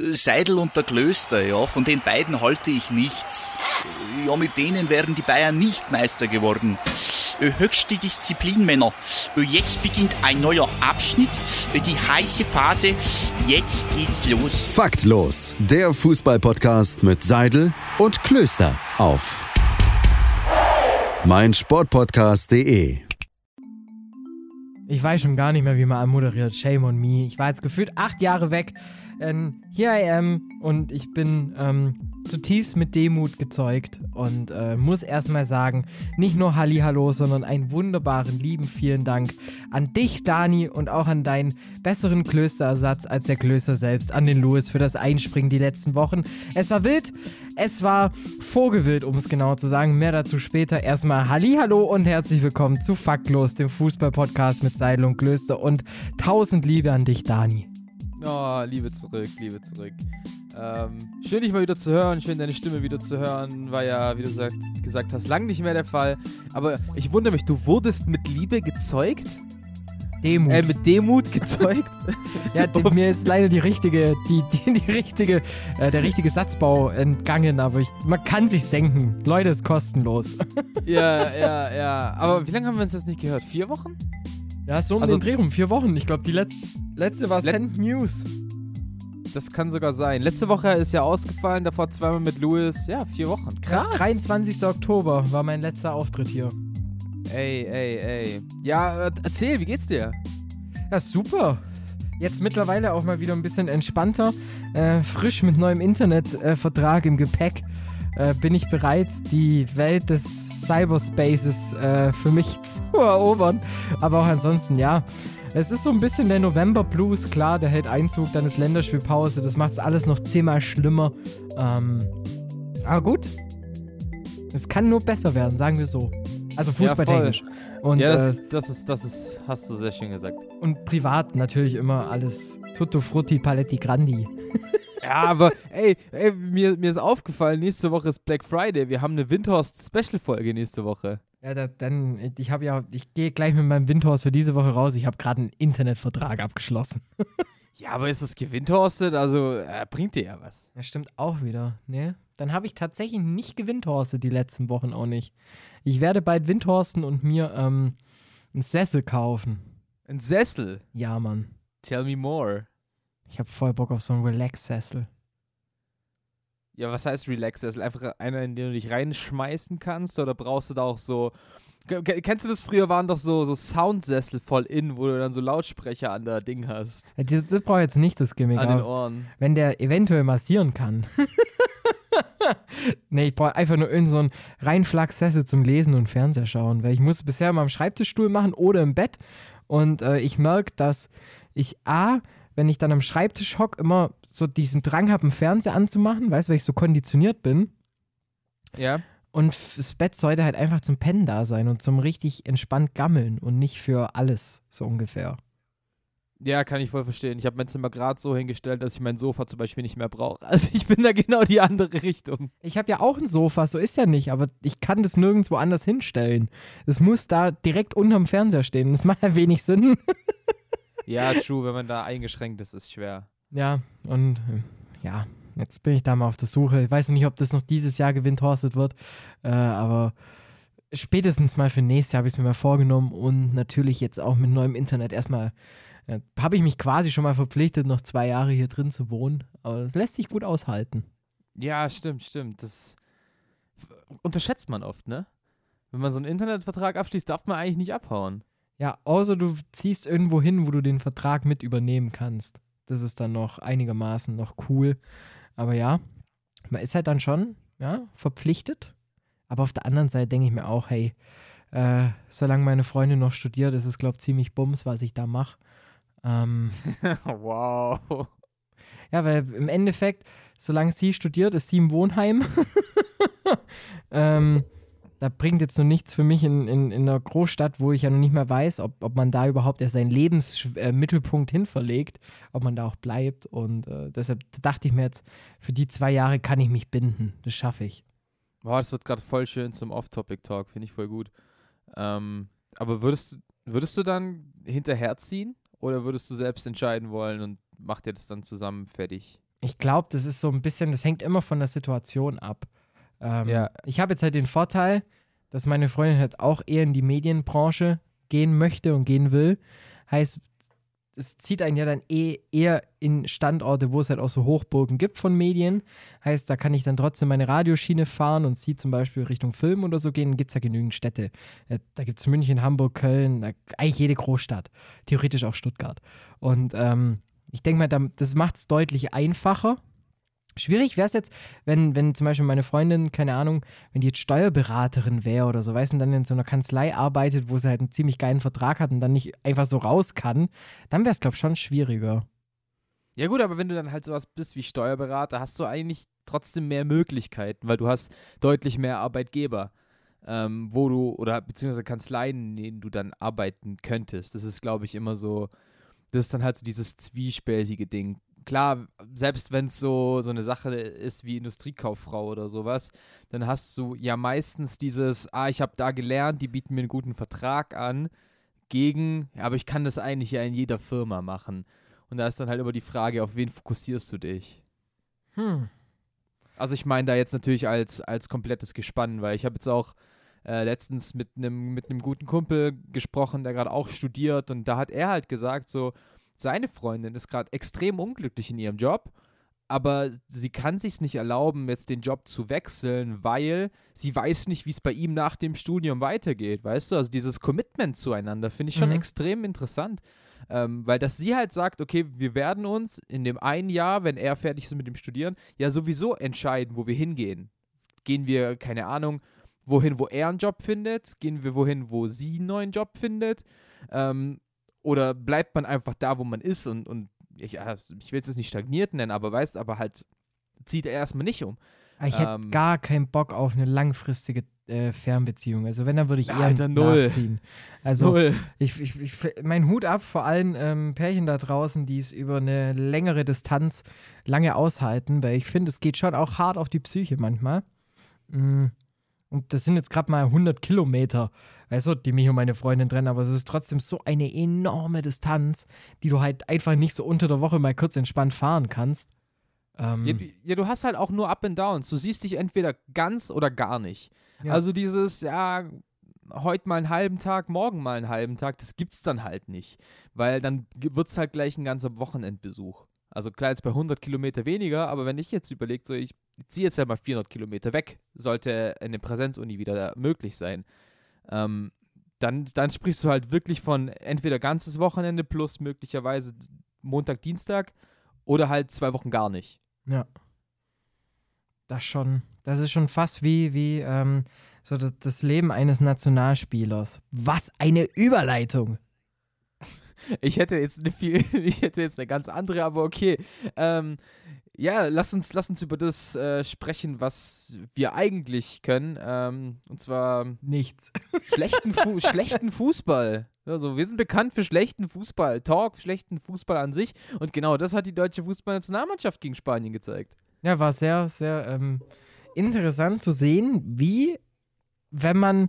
Äh, Seidel und der Klöster, ja, von den beiden halte ich nichts. Äh, ja, mit denen wären die Bayern nicht Meister geworden. Äh, höchste Disziplin, Männer. Jetzt beginnt ein neuer Abschnitt, die heiße Phase. Jetzt geht's los. Faktlos, der Fußballpodcast mit Seidel und Klöster auf meinsportpodcast.de. Ich weiß schon gar nicht mehr, wie man anmoderiert. Shame on me. Ich war jetzt gefühlt acht Jahre weg. Ähm, here I am und ich bin ähm, zutiefst mit Demut gezeugt und äh, muss erstmal sagen, nicht nur Hallihallo, sondern einen wunderbaren, lieben vielen Dank an dich, Dani, und auch an deinen besseren Klösterersatz als der Klöster selbst, an den Louis für das Einspringen die letzten Wochen. Es war wild, es war vogelwild, um es genau zu sagen. Mehr dazu später. Erstmal Hallihallo und herzlich willkommen zu Faktlos, dem Fußball-Podcast mit Seidel und Klöster und tausend Liebe an dich, Dani. Oh, Liebe zurück, Liebe zurück. Ähm, schön, dich mal wieder zu hören, schön, deine Stimme wieder zu hören. War ja, wie du gesagt, gesagt hast, lang nicht mehr der Fall. Aber ich wundere mich, du wurdest mit Liebe gezeugt? Demut. Äh, mit Demut gezeugt? ja, mir ist leider die richtige, die, die, die richtige, äh, der richtige Satzbau entgangen, aber ich, man kann sich's denken. Leute, ist kostenlos. ja, ja, ja. Aber wie lange haben wir uns das nicht gehört? Vier Wochen? Ja, so um also, den Dreh rum, vier Wochen. Ich glaube, die letzte, letzte war Let Send News. Das kann sogar sein. Letzte Woche ist ja ausgefallen, davor zweimal mit Louis. Ja, vier Wochen. Krass. 23. Oktober war mein letzter Auftritt hier. Ey, ey, ey. Ja, äh, erzähl, wie geht's dir? Ja, super. Jetzt mittlerweile auch mal wieder ein bisschen entspannter. Äh, frisch mit neuem Internetvertrag äh, im Gepäck äh, bin ich bereit, die Welt des Cyberspaces äh, für mich zu erobern. Aber auch ansonsten, ja. Es ist so ein bisschen der November Blues, klar, der hält Einzug, dann ist Länderspielpause, das macht es alles noch zehnmal schlimmer. Ähm, aber gut. Es kann nur besser werden, sagen wir so. Also fußballtechnisch. Ja, ja das, äh, das, ist, das ist, hast du sehr schön gesagt. Und privat natürlich immer alles Tutto Frutti Paletti Grandi. Ja, aber ey, ey mir, mir ist aufgefallen, nächste Woche ist Black Friday. Wir haben eine Windhorst-Special-Folge nächste Woche. Ja, da, dann, ich habe ja, ich gehe gleich mit meinem Windhorst für diese Woche raus. Ich habe gerade einen Internetvertrag abgeschlossen. ja, aber ist das gewindhorstet? Also, äh, bringt dir ja was. Ja, stimmt auch wieder. Ne? Dann habe ich tatsächlich nicht gewindhorstet die letzten Wochen auch nicht. Ich werde bald windhorsten und mir ähm, einen Sessel kaufen. Ein Sessel? Ja, Mann. Tell me more. Ich habe voll Bock auf so einen Relax-Sessel. Ja, was heißt Relax-Sessel? Einfach einer, in den du dich reinschmeißen kannst? Oder brauchst du da auch so. Kennst du das? Früher waren doch so, so Soundsessel voll in, wo du dann so Lautsprecher an der Ding hast. Das, das brauche ich jetzt nicht, das Gimmick. An den Ohren. Wenn der eventuell massieren kann. nee, ich brauche einfach nur irgendeinen so Reinflachs-Sessel zum Lesen und Fernseher schauen, weil ich muss bisher immer am Schreibtischstuhl machen oder im Bett. Und äh, ich merke, dass ich A, wenn ich dann am Schreibtisch hocke, immer so diesen Drang habe, einen Fernseher anzumachen, weißt du, weil ich so konditioniert bin. Ja. Und das Bett sollte halt einfach zum Pennen da sein und zum richtig entspannt gammeln und nicht für alles, so ungefähr. Ja, kann ich voll verstehen. Ich habe mein Zimmer gerade so hingestellt, dass ich mein Sofa zum Beispiel nicht mehr brauche. Also ich bin da genau die andere Richtung. Ich habe ja auch ein Sofa, so ist ja nicht, aber ich kann das nirgendwo anders hinstellen. Es muss da direkt unterm Fernseher stehen. Das macht ja wenig Sinn. Ja, true, wenn man da eingeschränkt ist, ist schwer. Ja, und äh, ja, jetzt bin ich da mal auf der Suche. Ich weiß noch nicht, ob das noch dieses Jahr gewindhorstet wird, äh, aber spätestens mal für nächstes Jahr habe ich es mir mal vorgenommen und natürlich jetzt auch mit neuem Internet erstmal äh, habe ich mich quasi schon mal verpflichtet, noch zwei Jahre hier drin zu wohnen. Aber das lässt sich gut aushalten. Ja, stimmt, stimmt. Das unterschätzt man oft, ne? Wenn man so einen Internetvertrag abschließt, darf man eigentlich nicht abhauen. Ja, außer du ziehst irgendwo hin, wo du den Vertrag mit übernehmen kannst. Das ist dann noch einigermaßen noch cool. Aber ja, man ist halt dann schon ja, verpflichtet. Aber auf der anderen Seite denke ich mir auch, hey, äh, solange meine Freundin noch studiert, ist es, glaube ich, ziemlich bums, was ich da mache. Ähm, wow. Ja, weil im Endeffekt, solange sie studiert, ist sie im Wohnheim. ähm, da bringt jetzt noch nichts für mich in, in, in einer Großstadt, wo ich ja noch nicht mehr weiß, ob, ob man da überhaupt ja seinen Lebensmittelpunkt äh, hin verlegt, ob man da auch bleibt. Und äh, deshalb dachte ich mir jetzt, für die zwei Jahre kann ich mich binden. Das schaffe ich. Boah, das wird gerade voll schön zum Off-Topic-Talk, finde ich voll gut. Ähm, aber würdest, würdest du dann hinterherziehen oder würdest du selbst entscheiden wollen und macht ihr das dann zusammen fertig? ich glaube, das ist so ein bisschen, das hängt immer von der Situation ab. Ähm, Ja. Ich habe jetzt halt den Vorteil, dass meine Freundin halt auch eher in die Medienbranche gehen möchte und gehen will. Heißt, es zieht einen ja dann eh eher in Standorte, wo es halt auch so Hochburgen gibt von Medien. Heißt, da kann ich dann trotzdem meine Radioschiene fahren und sie zum Beispiel Richtung Film oder so gehen. Gibt es ja genügend Städte. Äh, Da gibt es München, Hamburg, Köln, eigentlich jede Großstadt. Theoretisch auch Stuttgart. Und ähm, ich denke mal, da- das macht es deutlich einfacher. Schwierig wäre es jetzt, wenn, wenn zum Beispiel meine Freundin, keine Ahnung, wenn die jetzt Steuerberaterin wäre oder so, weißt du, dann in so einer Kanzlei arbeitet, wo sie halt einen ziemlich geilen Vertrag hat und dann nicht einfach so raus kann, dann wäre es, glaube ich, schon schwieriger. Ja gut, aber wenn du dann halt sowas bist wie Steuerberater, hast du eigentlich trotzdem mehr Möglichkeiten, weil du hast deutlich mehr Arbeitgeber, ähm, wo du, oder beziehungsweise Kanzleien, in denen du dann arbeiten könntest. Das ist, glaube ich, immer so, das ist dann halt so dieses zwiespältige Ding. Klar, selbst wenn es so, so eine Sache ist wie Industriekauffrau oder sowas, dann hast du ja meistens dieses, ah, ich habe da gelernt, die bieten mir einen guten Vertrag an, gegen, aber ich kann das eigentlich ja in jeder Firma machen. Und da ist dann halt immer die Frage, auf wen fokussierst du dich? Hm. Also ich meine da jetzt natürlich als, als komplettes Gespann, weil ich habe jetzt auch äh, letztens mit einem mit einem guten Kumpel gesprochen, der gerade auch studiert und da hat er halt gesagt, so seine Freundin ist gerade extrem unglücklich in ihrem Job, aber sie kann sich nicht erlauben, jetzt den Job zu wechseln, weil sie weiß nicht, wie es bei ihm nach dem Studium weitergeht, weißt du? Also dieses Commitment zueinander finde ich schon Mhm. extrem interessant. Ähm, weil dass sie halt sagt, okay, wir werden uns in dem einen Jahr, wenn er fertig ist mit dem Studieren, ja sowieso entscheiden, wo wir hingehen. Gehen wir, keine Ahnung, wohin, wo er einen Job findet? Gehen wir wohin, wo sie einen neuen Job findet? Ähm, oder bleibt man einfach da, wo man ist und, und ich, ich will es jetzt nicht stagniert nennen, aber weißt, aber halt zieht er erstmal nicht um. Aber Ich hätte Ähm. gar keinen Bock auf eine langfristige äh, Fernbeziehung. Also wenn, dann würde ich eher Alter, null. nachziehen. Also Null. ich, ich, ich, mein Hut ab vor allen ähm, Pärchen da draußen, die es über eine längere Distanz lange aushalten, weil ich finde, es geht schon auch hart auf die Psyche manchmal. Mm. Und das sind jetzt gerade mal 100 Kilometer, weißt du, die mich und meine Freundin trennen, aber es ist trotzdem so eine enorme Distanz, die du halt einfach nicht so unter der Woche mal kurz entspannt fahren kannst. Ähm, Ja, du- ja, du hast halt auch nur Up and Downs. Du siehst dich entweder ganz oder gar nicht. Ja. Also dieses, ja, heute mal einen halben Tag, morgen mal einen halben Tag, das gibt's dann halt nicht. Weil dann wird es halt gleich ein ganzer Wochenendbesuch. Also klar, jetzt bei 100 Kilometer weniger, aber wenn ich jetzt überlege, so ich ziehe jetzt ja mal 400 Kilometer weg, sollte eine Präsenzuni wieder möglich sein, ähm, dann, dann sprichst du halt wirklich von entweder ganzes Wochenende plus möglicherweise Montag, Dienstag oder halt zwei Wochen gar nicht. Ja. Das schon. Das ist schon fast wie, wie ähm, so das, das Leben eines Nationalspielers. Was eine Überleitung. Ich hätte jetzt eine viel, ich hätte jetzt eine ganz andere, aber okay. Ähm, ja, lass uns, lass uns über das äh, sprechen, was wir eigentlich können. Ähm, und zwar Nichts. schlechten, Fu schlechten Fußball. Also wir sind bekannt für schlechten Fußball, Talk, schlechten Fußball an sich. Und genau das hat die deutsche Fußballnationalmannschaft gegen Spanien gezeigt. Ja, war sehr, sehr ähm, interessant zu sehen, wie, wenn man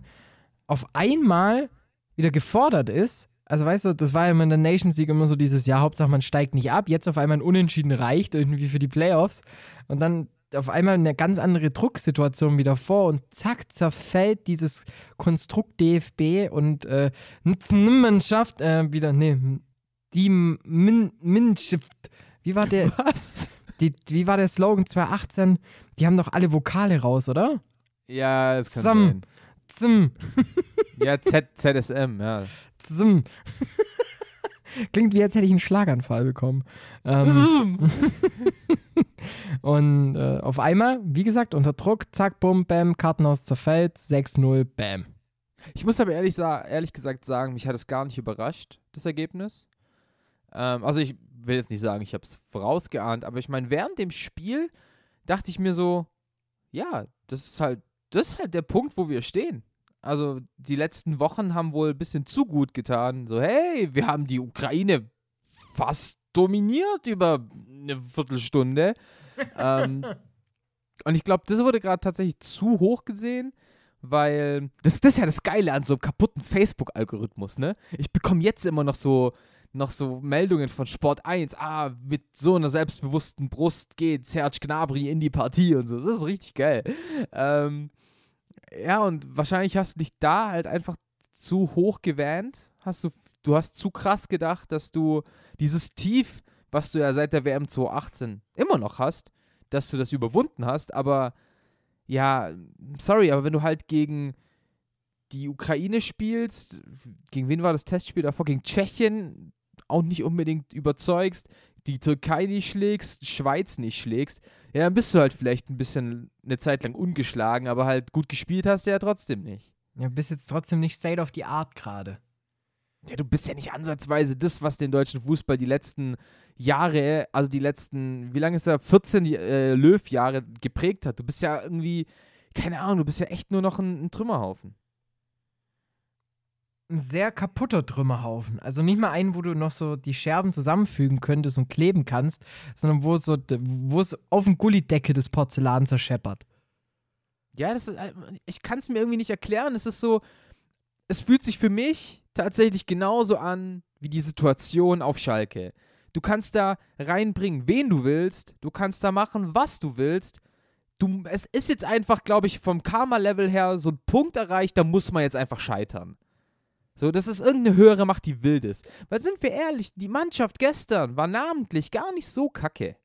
auf einmal wieder gefordert ist, also weißt du, das war ja immer in der Nations League immer so dieses Jahr, Hauptsache man steigt nicht ab, jetzt auf einmal ein Unentschieden reicht irgendwie für die Playoffs und dann auf einmal eine ganz andere Drucksituation wieder vor und zack, zerfällt dieses Konstrukt DFB und äh, Mannschaft äh, wieder, nee, die Min Minnschaft, wie war der? Was? Die, wie war der Slogan 2018? Die haben doch alle Vokale raus, oder? Ja, es kann Sam. sein. Zim, Ja, Z ZSM, ja. Zim. Klingt wie, als hätte ich einen Schlaganfall bekommen. Ähm, und äh, auf einmal, wie gesagt, unter Druck, zack, bum, bam, Kartenhaus zerfällt, 6-0, bam. Ich muss aber ehrlich, ehrlich gesagt sagen, mich hat es gar nicht überrascht, das Ergebnis. Ähm, also ich will jetzt nicht sagen, ich habe es vorausgeahnt, aber ich meine, während dem Spiel dachte ich mir so, ja, das ist halt, das ist halt der Punkt, wo wir stehen. Also die letzten Wochen haben wohl ein bisschen zu gut getan. So, hey, wir haben die Ukraine fast dominiert über eine Viertelstunde. ähm, und ich glaube, das wurde gerade tatsächlich zu hoch gesehen, weil das, das ist ja das Geile an so einem kaputten Facebook-Algorithmus, ne? Ich bekomme jetzt immer noch so noch so Meldungen von Sport 1, ah, mit so einer selbstbewussten Brust geht Serge Gnabry in die Partie und so. Das ist richtig geil. Ähm, ja, und wahrscheinlich hast du dich da halt einfach zu hoch gewähnt. Hast du, du hast zu krass gedacht, dass du dieses Tief, was du ja seit der WM 2018 immer noch hast, dass du das überwunden hast, aber ja, sorry, aber wenn du halt gegen die Ukraine spielst, gegen wen war das Testspiel davor? Gegen Tschechien auch nicht unbedingt überzeugst, die Türkei nicht schlägst, Schweiz nicht schlägst, ja, dann bist du halt vielleicht ein bisschen eine Zeit lang ungeschlagen, aber halt gut gespielt hast du ja trotzdem nicht. Ja, bist jetzt trotzdem nicht State of the Art gerade. Ja, du bist ja nicht ansatzweise das, was den deutschen Fußball die letzten Jahre, also die letzten, wie lange ist er, 14 äh, Löw-Jahre geprägt hat. Du bist ja irgendwie, keine Ahnung, du bist ja echt nur noch ein, ein Trümmerhaufen. Ein sehr kaputter Trümmerhaufen. Also nicht mal einen, wo du noch so die Scherben zusammenfügen könntest und kleben kannst, sondern wo, so, es auf dem Gullidecke des Porzellan zerscheppert. Ja, das ist, äh, ich kann es mir irgendwie nicht erklären. Es ist so, es fühlt sich für mich tatsächlich genauso an wie die Situation auf Schalke. Du kannst da reinbringen, wen du willst. Du kannst da machen, was du willst. Du, es ist jetzt einfach, glaube ich, vom Karma-Level her so ein Punkt erreicht, da muss man jetzt einfach scheitern. So, das ist irgendeine höhere Macht, die wild ist. Weil sind wir ehrlich, die Mannschaft gestern war namentlich gar nicht so kacke.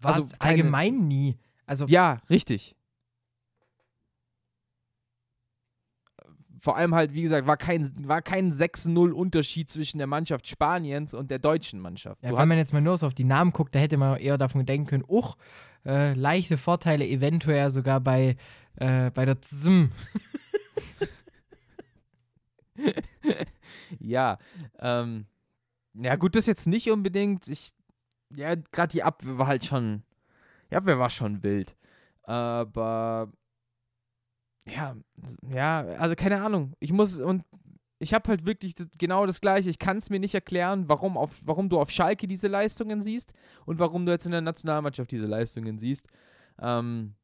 Was Also keine- allgemein nie. Also Ja, richtig. Vor allem halt, wie gesagt, war kein, war kein 6-0 Unterschied zwischen der Mannschaft Spaniens und der deutschen Mannschaft. Ja, wenn man jetzt mal nur so auf die Namen guckt, da hätte man eher davon denken können, uch, äh, leichte Vorteile eventuell sogar bei, äh, bei der ZM. ja, ähm, ja gut, das jetzt nicht unbedingt. Ich, ja, gerade die Abwehr war halt schon, die Abwehr war schon wild. Aber, ja, ja, also keine Ahnung. Ich muss, und ich habe halt wirklich das, genau das Gleiche. Ich kann es mir nicht erklären, warum, auf, warum du auf Schalke diese Leistungen siehst und warum du jetzt in der Nationalmannschaft diese Leistungen siehst. Ähm,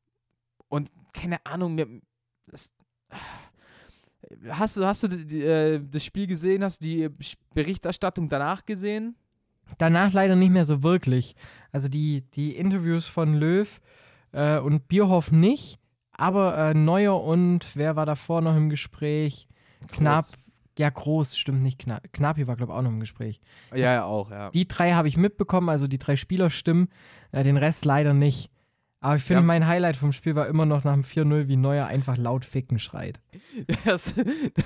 und keine Ahnung, mir, das, Hast du, hast du die, die, äh, das Spiel gesehen? Hast du die Berichterstattung danach gesehen? Danach leider nicht mehr so wirklich. Also die, die Interviews von Löw äh, und Bierhoff nicht, aber äh, Neuer und wer war davor noch im Gespräch? Knapp. Ja, groß, stimmt nicht. Knapp. Knapi war, glaube ich, auch noch im Gespräch. Ja, ja, auch, ja. Die drei habe ich mitbekommen, also die drei Spielerstimmen, äh, den Rest leider nicht. Aber ich finde, Ja. mein Highlight vom Spiel war immer noch nach dem 4-0, wie Neuer einfach laut ficken schreit. Das,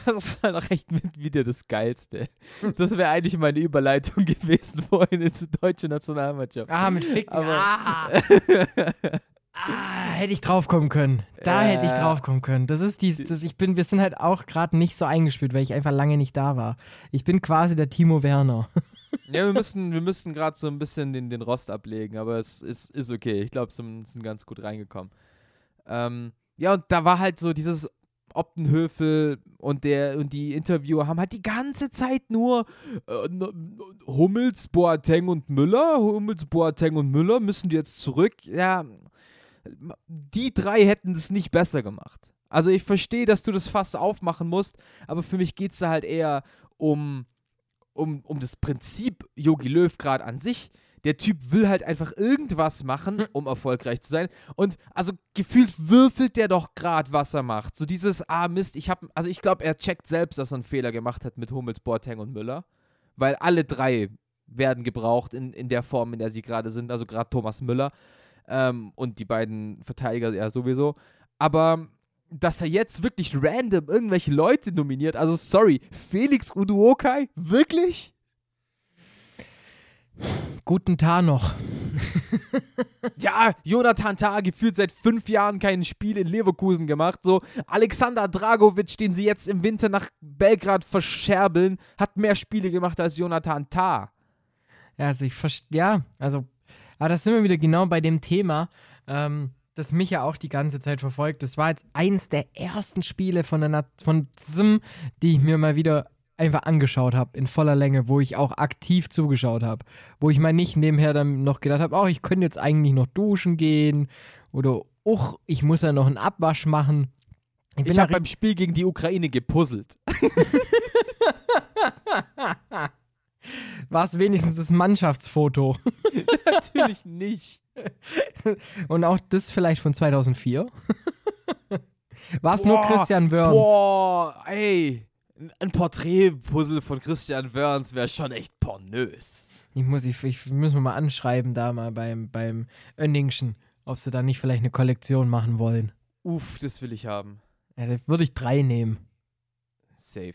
das ist halt auch echt mit wieder das Geilste. Das wäre eigentlich meine Überleitung gewesen vorhin in die deutsche Nationalmannschaft. Ah, mit Ficken. Aber- ah, ah, hätte ich draufkommen können. Da hätte ich draufkommen können. Das ist dies, das, ich bin, wir sind halt auch gerade nicht so eingespielt, weil ich einfach lange nicht da war. Ich bin quasi der Timo Werner. Ja, wir müssen, wir müssen gerade so ein bisschen den, den Rost ablegen, aber es ist, ist okay. Ich glaube, wir sind ganz gut reingekommen. Ähm, ja, und da war halt so dieses Optenhöfel und der und die Interviewer haben halt die ganze Zeit nur äh, Hummels, Boateng und Müller, Hummels, Boateng und Müller müssen jetzt zurück. Ja, die drei hätten es nicht besser gemacht. Also ich verstehe, dass du das Fass aufmachen musst, aber für mich geht es da halt eher um um, um das Prinzip Yogi Löw gerade an sich. Der Typ will halt einfach irgendwas machen, um erfolgreich zu sein. Und also gefühlt würfelt der doch gerade, was er macht. So dieses, ah Mist, ich habe, also ich glaube, er checkt selbst, dass er einen Fehler gemacht hat mit Hummels, Boateng und Müller. Weil alle drei werden gebraucht in, in der Form, in der sie gerade sind. Also gerade Thomas Müller ähm, und die beiden Verteidiger ja sowieso. Aber dass er jetzt wirklich random irgendwelche Leute nominiert, also sorry, Felix Uduokai, wirklich? Guten Tag noch. Ja, Jonathan Tah gefühlt seit fünf Jahren kein Spiel in Leverkusen gemacht. So, Alexander Dragovic, den sie jetzt im Winter nach Belgrad verscherbeln, hat mehr Spiele gemacht als Jonathan Tah. Ja, also ich verstehe, ja, also, aber das sind wir wieder genau bei dem Thema, ähm, das mich ja auch die ganze Zeit verfolgt. Das war jetzt eins der ersten Spiele von der Nat von ZIM, die ich mir mal wieder einfach angeschaut habe, in voller Länge, wo ich auch aktiv zugeschaut habe. Wo ich mal nicht nebenher dann noch gedacht habe, oh, ich könnte jetzt eigentlich noch duschen gehen oder, uch, ich muss ja noch einen Abwasch machen. Ich da habe beim Spiel gegen die Ukraine gepuzzelt. War es wenigstens das Mannschaftsfoto? Natürlich nicht. Und auch das vielleicht von 2004? War es nur Christian Wörns? Boah, ey. Ein Porträtpuzzle von Christian Wörns wäre schon echt pornös. Ich muss, ich, ich müssen wir mal anschreiben da mal beim, beim Önningschen, ob sie da nicht vielleicht eine Kollektion machen wollen. Uff, das will ich haben. Also würde ich drei nehmen. Safe.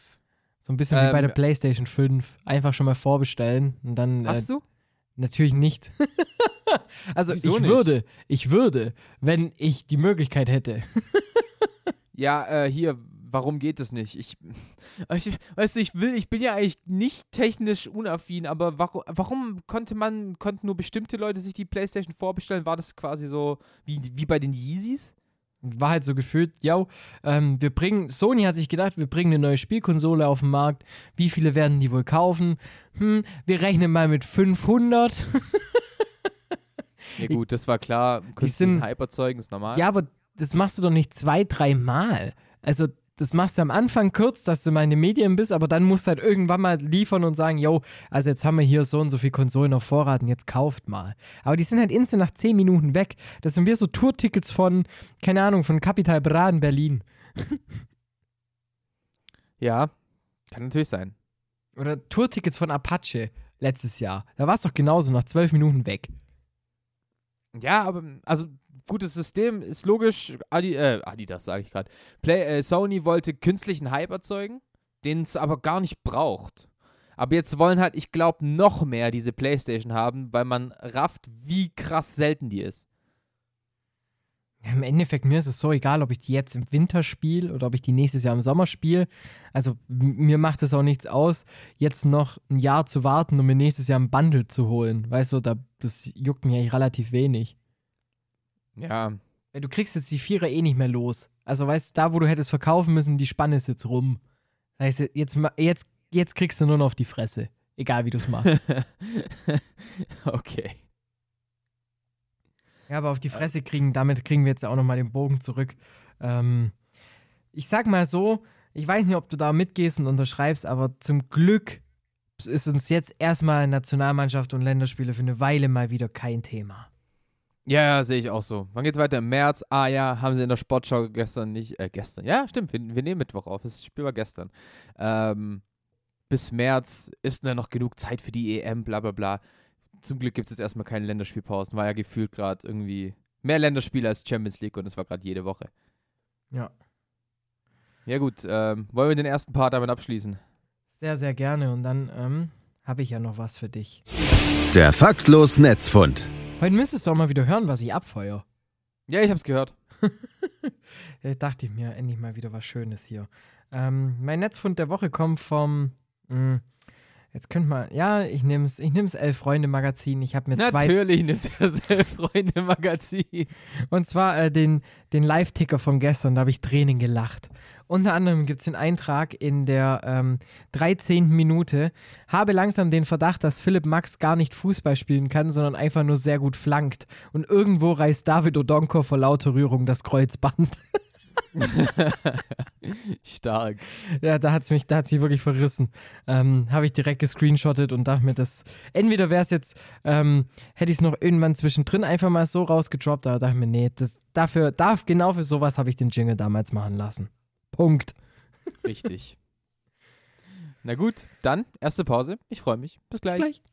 So ein bisschen wie bei Ähm, der PlayStation 5. Einfach schon mal vorbestellen und dann. Hast äh, du? Natürlich nicht. also Wieso ich nicht? würde, ich würde, wenn ich die Möglichkeit hätte. Ja, äh, hier, warum geht das nicht? Ich, ich, weißt du, ich will, ich bin ja eigentlich nicht technisch unaffin, aber warum, warum konnte man, konnten nur bestimmte Leute sich die Playstation vorbestellen? War das quasi so wie, wie bei den Yeezys? War halt so gefühlt, ja, ähm, wir bringen, Sony hat sich gedacht, wir bringen eine neue Spielkonsole auf den Markt. Wie viele werden die wohl kaufen? Hm, wir rechnen mal mit 500. Ja gut, das war klar. Künstlichen sind- Hype erzeugen ist normal. Ja, aber das machst du doch nicht zwei, dreimal. Also, das machst du am Anfang kurz, dass du mal in den Medien bist, aber dann musst du halt irgendwann mal liefern und sagen, yo, also jetzt haben wir hier so und so viel Konsolen auf Vorrat und jetzt kauft mal. Aber die sind halt instant nach 10 Minuten weg. Das sind wir so Tourtickets von, keine Ahnung, von Capital Bra in Berlin. Ja, kann natürlich sein. Oder Tourtickets von Apache letztes Jahr. Da war es doch genauso, nach 12 Minuten weg. Ja, aber also gutes System ist logisch. Adi, äh, Adidas sage ich gerade. Äh, Sony wollte künstlichen Hype erzeugen, den es aber gar nicht braucht. Aber jetzt wollen halt, ich glaube, noch mehr diese PlayStation haben, weil man rafft, wie krass selten die ist. Im Endeffekt, mir ist es so egal, ob ich die jetzt im Winter spiele oder ob ich die nächstes Jahr im Sommer spiele. Also mir macht es auch nichts aus, jetzt noch ein Jahr zu warten, um mir nächstes Jahr ein Bundle zu holen. Weißt du, da, das juckt mich eigentlich relativ wenig. Ja, Weil Du kriegst jetzt die Vierer eh nicht mehr los. Also weißt du, da wo du hättest verkaufen müssen, die Spanne ist jetzt rum. Das heißt, jetzt, jetzt, jetzt kriegst du nur noch auf die Fresse. Egal wie du es machst. okay. Ja, aber auf die Fresse kriegen, damit kriegen wir jetzt auch nochmal den Bogen zurück. Ähm, ich sag mal so, ich weiß nicht, ob du da mitgehst und unterschreibst, aber zum Glück ist uns jetzt erstmal Nationalmannschaft und Länderspiele für eine Weile mal wieder kein Thema. Ja, ja, sehe ich auch so. Wann geht's weiter? Im März? Ah ja, haben sie in der Sportschau gestern nicht, äh, gestern. Ja, stimmt, wir, wir nehmen Mittwoch auf. Das Spiel war gestern. Ähm, bis März ist da noch genug Zeit für die EM, bla bla bla. Zum Glück gibt es jetzt erstmal keine Länderspielpausen. War ja gefühlt gerade irgendwie mehr Länderspiele als Champions League und das war gerade jede Woche. Ja. Ja gut, ähm, wollen wir den ersten Part damit abschließen? Sehr, sehr gerne. Und dann ähm, habe ich ja noch was für dich. Der faktlos Netzfund. Heute müsstest du auch mal wieder hören, was ich abfeuer. Ja, ich hab's gehört. Da dachte ich mir, endlich mal wieder was Schönes hier. Ähm, mein Netzfund der Woche kommt vom. Mh, jetzt könnt mal. Ja, ich nehme es ich nehm's Elf-Freunde-Magazin. Ich habe mir zwei. Natürlich nimmt er sein Freunde-Magazin. Und zwar äh, den, den Live-Ticker von gestern, da habe ich Tränen gelacht. Unter anderem gibt es den Eintrag in der ähm, 13. Minute. Habe langsam den Verdacht, dass Philipp Max gar nicht Fußball spielen kann, sondern einfach nur sehr gut flankt. Und irgendwo reißt David Odonko vor lauter Rührung das Kreuzband. Stark. ja, da hat es mich, da hat's mich wirklich verrissen. Ähm, Habe ich direkt gescreenshottet und dachte mir, das. Entweder wäre es jetzt, ähm, hätte ich es noch irgendwann zwischendrin einfach mal so rausgedroppt, aber dachte mir, nee, das, dafür, darf, genau für sowas habe ich den Jingle damals machen lassen. Punkt. Richtig. Na gut, dann erste Pause. Ich freue mich. Bis gleich. Bis gleich.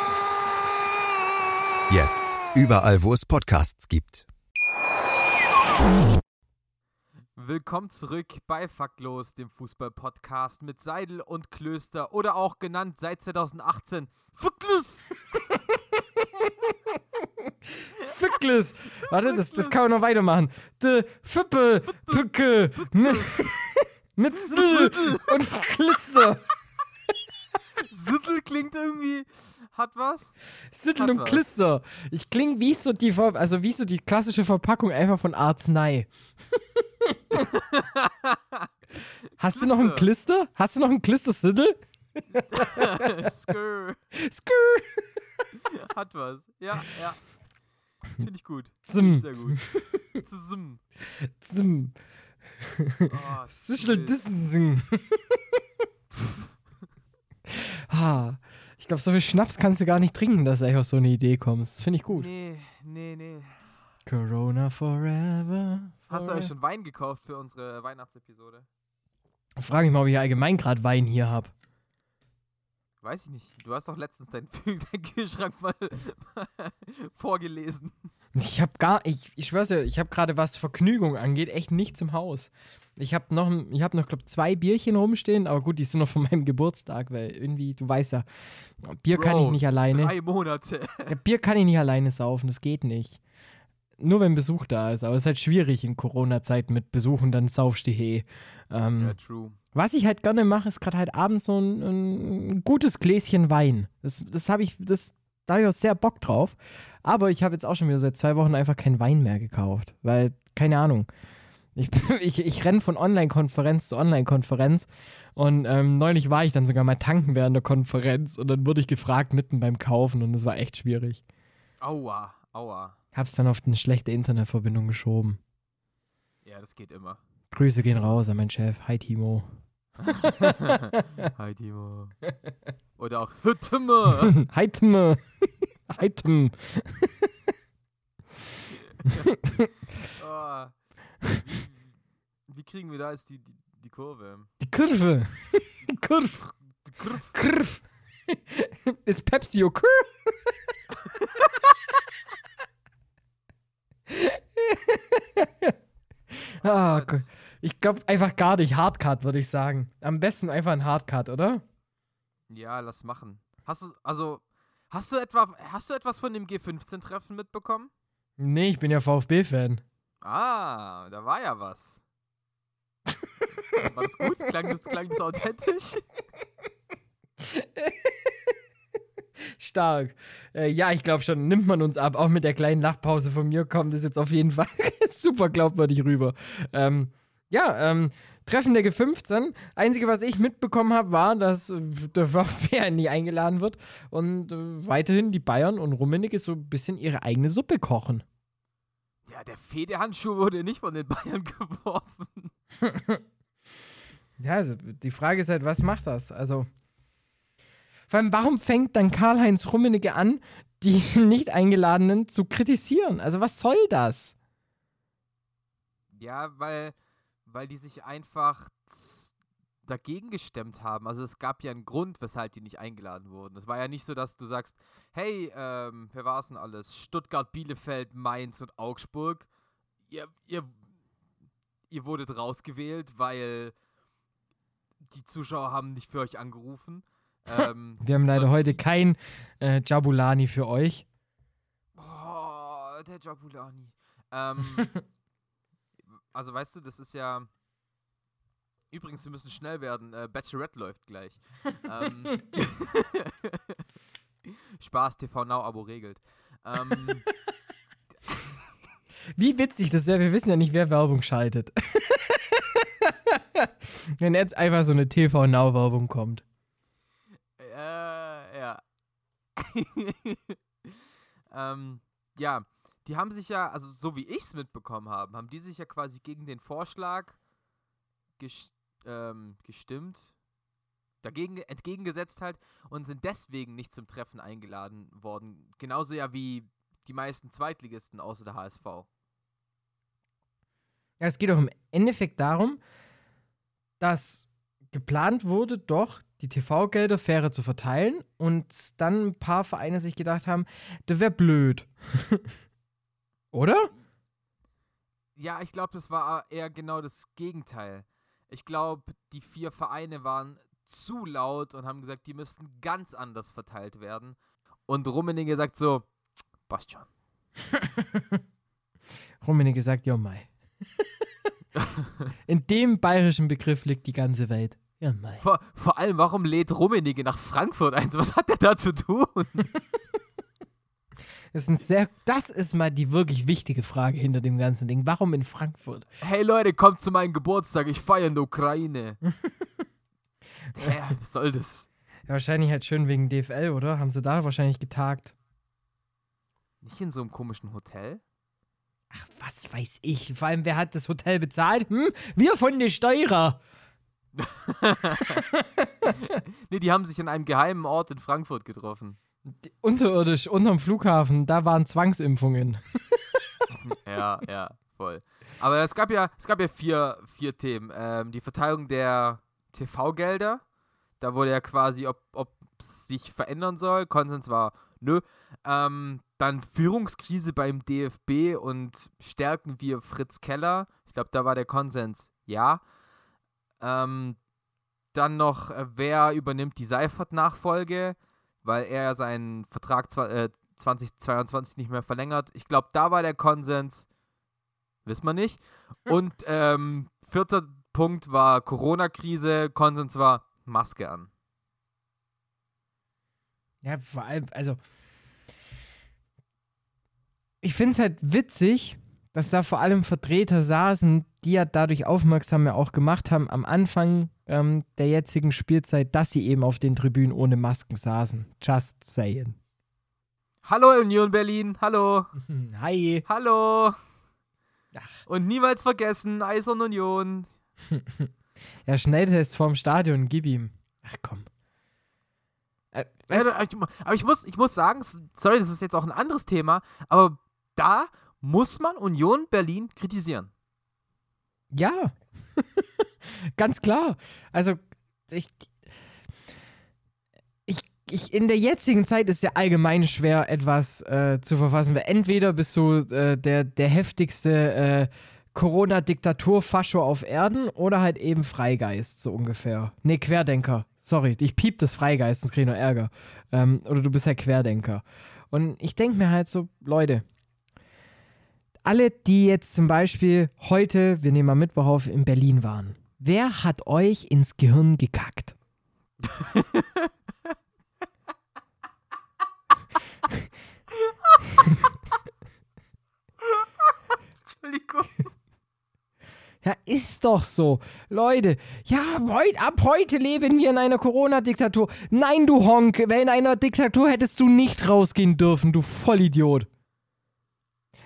Jetzt überall, wo es Podcasts gibt. Willkommen zurück bei Faktlos, dem Fußball-Podcast mit Seidel und Klöster oder auch genannt seit 2018 Faktlos. Fickles. Warte, das, das kann man noch weitermachen. De Fippe, Pücke. Mit Siddel und Klister. Siddel klingt irgendwie. Hat was? Hat und. Klister. Ich klinge wie so die, Ver also wie so die klassische Verpackung einfach von Arznei. Hast du noch einen Klister? Hast du noch einen Klister Siddel? Skrr. Skrr. Hat was. Ja, ja. Finde ich gut. Zim. Sehr gut. Zusammen. Zim. Oh, Mist. Dissen. ah, ich glaube, so viel Schnaps kannst du gar nicht trinken, dass du eigentlich auf so eine Idee kommst. Das finde ich gut. Nee, nee, nee. Corona forever. Hast du euch schon Wein gekauft für unsere Weihnachtsepisode? Frage ich mal, ob ich allgemein gerade Wein hier habe. Weiß ich nicht. Du hast doch letztens deinen, deinen Kühlschrank mal vorgelesen. Ich habe gar, ich, ich schwör's dir, ich habe gerade was Vergnügung angeht, echt nichts im Haus. Ich habe noch, ich habe noch, glaube zwei Bierchen rumstehen, aber gut, die sind noch von meinem Geburtstag, weil irgendwie, du weißt ja, Bier kann ich Bro, nicht alleine. Drei Monate. Ja, Bier kann ich nicht alleine saufen, das geht nicht. Nur wenn Besuch da ist, aber es ist halt schwierig in Corona-Zeiten mit Besuch und dann saufst du he. Ähm, Ja, true. Was ich halt gerne mache, ist gerade halt abends so ein, ein gutes Gläschen Wein. Das, das habe ich, das, da habe ich auch sehr Bock drauf. Aber ich habe jetzt auch schon wieder seit zwei Wochen einfach keinen Wein mehr gekauft, weil, keine Ahnung. Ich, ich, ich renne von Online-Konferenz zu Online-Konferenz und ähm, neulich war ich dann sogar mal tanken während der Konferenz und dann wurde ich gefragt mitten beim Kaufen und es war echt schwierig. Aua, aua. Hab's dann auf eine schlechte Internetverbindung geschoben. Ja, das geht immer. Grüße gehen raus an meinen Chef. Hi Timo. Hi, Timo. Oder auch Hütteme. Hi Timo. Hi Tim. Oh. Wie, wie kriegen wir da jetzt die, die, die Kurve? Die Kurve. Kurve. Die Kurve. Kurve. Ist Pepsi okay? Gott. Gott. ich glaube einfach gar nicht. Hardcut, würde ich sagen. Am besten einfach ein Hardcut, oder? Ja, lass machen. Hast du, also, hast du etwa, hast du etwas von dem G15-Treffen mitbekommen? Nee, ich bin ja VfB-Fan. Ah, da war ja was. War das gut? Klang das, klang das authentisch? Stark. Äh, ja, ich glaube schon, nimmt man uns ab. Auch mit der kleinen Lachpause von mir kommt es jetzt auf jeden Fall super glaubwürdig rüber. Ähm, ja, ähm, Treffen der G15. Einzige, was ich mitbekommen habe, war, dass äh, der VfB nie eingeladen wird und äh, weiterhin die Bayern und Rummenigge so ein bisschen ihre eigene Suppe kochen. Ja, der Federhandschuh wurde nicht von den Bayern geworfen. Ja, also die Frage ist halt, was macht das? Also, vor allem, warum fängt dann Karl-Heinz Rummenigge an, die nicht Eingeladenen zu kritisieren? Also, was soll das? Ja, weil, weil die sich einfach dagegen gestemmt haben. Also es gab ja einen Grund, weshalb die nicht eingeladen wurden. Es war ja nicht so, dass du sagst, hey, ähm, wer war es denn alles? Stuttgart, Bielefeld, Mainz und Augsburg. Ihr, ihr, ihr wurdet rausgewählt, weil die Zuschauer haben nicht für euch angerufen. Ähm, Wir haben leider heute kein äh, Jabulani für euch. Oh, der Jabulani. Ähm, also weißt du, das ist ja. Übrigens, wir müssen schnell werden. Äh, Bachelorette läuft gleich. ähm, Spaß, TV Now Abo regelt. Ähm, Wie witzig das wäre, wir wissen ja nicht, wer Werbung schaltet. Wenn jetzt einfach so eine TV-Now-Werbung kommt. äh, ja. ähm, ja, die haben sich ja, also so wie ich es mitbekommen habe, haben die sich ja quasi gegen den Vorschlag ges ähm, gestimmt, dagegen entgegengesetzt halt und sind deswegen nicht zum Treffen eingeladen worden. Genauso ja wie die meisten Zweitligisten außer der HSV. Ja, es geht doch im Endeffekt darum, dass geplant wurde, doch die TV-Gelder fairer zu verteilen und dann ein paar Vereine sich gedacht haben, das wäre blöd. Oder? Ja, ich glaube, das war eher genau das Gegenteil. Ich glaube, die vier Vereine waren zu laut und haben gesagt, die müssten ganz anders verteilt werden. Und Rummenigge sagt so, passt schon. Rummenigge sagt, ja, mei. In dem bayerischen Begriff liegt die ganze Welt. Ja, mei. Vor, vor allem, warum lädt Rummenigge nach Frankfurt ein? Was hat der da zu tun? Das ist, ein sehr, das ist mal die wirklich wichtige Frage hinter dem ganzen Ding. Warum in Frankfurt? Hey Leute, kommt zu meinem Geburtstag, ich feiere in der Ukraine. Hä, was soll das? Ja, wahrscheinlich halt schön wegen DFL, oder? Haben sie da wahrscheinlich getagt? Nicht in so einem komischen Hotel? Ach, was weiß ich. Vor allem, wer hat das Hotel bezahlt? Hm? Wir von den Steuerer. nee, die haben sich an einem geheimen Ort in Frankfurt getroffen. Unterirdisch, unterm Flughafen, da waren Zwangsimpfungen. Ja, ja, voll. Aber es gab ja, es gab ja vier, vier Themen. Ähm, die Verteilung der TV-Gelder. Da wurde ja quasi, ob ob sich verändern soll. Konsens war nö. Ähm, dann Führungskrise beim DFB und stärken wir Fritz Keller. Ich glaube, da war der Konsens ja. Ähm, dann noch, äh, wer übernimmt die Seifert-Nachfolge, weil er ja seinen Vertrag zwa- äh, 2022 nicht mehr verlängert. Ich glaube, da war der Konsens, wissen wir nicht. Und ähm, vierter Punkt war Corona-Krise, Konsens war Maske an. Ja, vor allem, also. Ich finde es halt witzig, dass da vor allem Vertreter saßen, die ja dadurch aufmerksam ja auch gemacht haben am Anfang ähm, der jetzigen Spielzeit, dass sie eben auf den Tribünen ohne Masken saßen. Just saying. Hallo Union Berlin, hallo, Hi. hallo. Ach. Und niemals vergessen, Eisern Union. Ja, Schnelltest vorm Stadion, gib ihm. Ach komm. Äh, Ja, aber ich, muss, ich muss sagen, sorry, das ist jetzt auch ein anderes Thema, aber da muss man Union Berlin kritisieren. Ja, ganz klar. Also, ich, ich, ich, in der jetzigen Zeit ist ja allgemein schwer, etwas äh, zu verfassen. Weil entweder bist du äh, der, der heftigste äh, Corona-Diktatur-Fascho auf Erden oder halt eben Freigeist, so ungefähr. Nee, Querdenker. Sorry, ich piep das Freigeist, sonst krieg ich noch Ärger. Ähm, oder du bist halt Querdenker. Und ich denke mir halt so, Leute, alle, die jetzt zum Beispiel heute, wir nehmen mal Mittwoch auf, in Berlin waren, wer hat euch ins Gehirn gekackt? Entschuldigung. Ja, ist doch so. Leute, ja, heut, ab heute leben wir in einer Corona-Diktatur. Nein, du Honk, in einer Diktatur hättest du nicht rausgehen dürfen, du Vollidiot.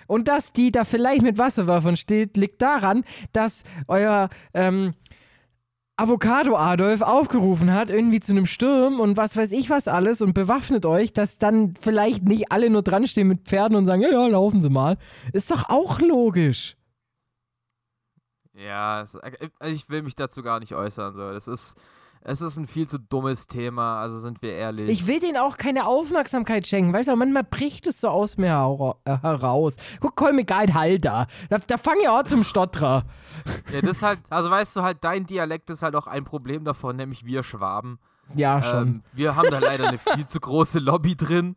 Und dass die da vielleicht mit Wasserwerfern steht, liegt daran, dass euer ähm, Avocado Adolf aufgerufen hat, irgendwie zu einem Sturm und was weiß ich was alles und bewaffnet euch, dass dann vielleicht nicht alle nur dran stehen mit Pferden und sagen, ja, ja, laufen Sie mal. Ist doch auch logisch. Ja, also ich will mich dazu gar nicht äußern. So. Das ist, es ist ein viel zu dummes Thema, also sind wir ehrlich. Ich will denen auch keine Aufmerksamkeit schenken, weißt du, manchmal bricht es so aus mir äh, heraus. Guck, Kolme Guide, halt da. Da, fang ich auch zum Stotterer. ja, das ist halt, also weißt du halt, dein Dialekt ist halt auch ein Problem davon, nämlich wir Schwaben. Ja, schon. Ähm, wir haben da leider eine viel zu große Lobby drin.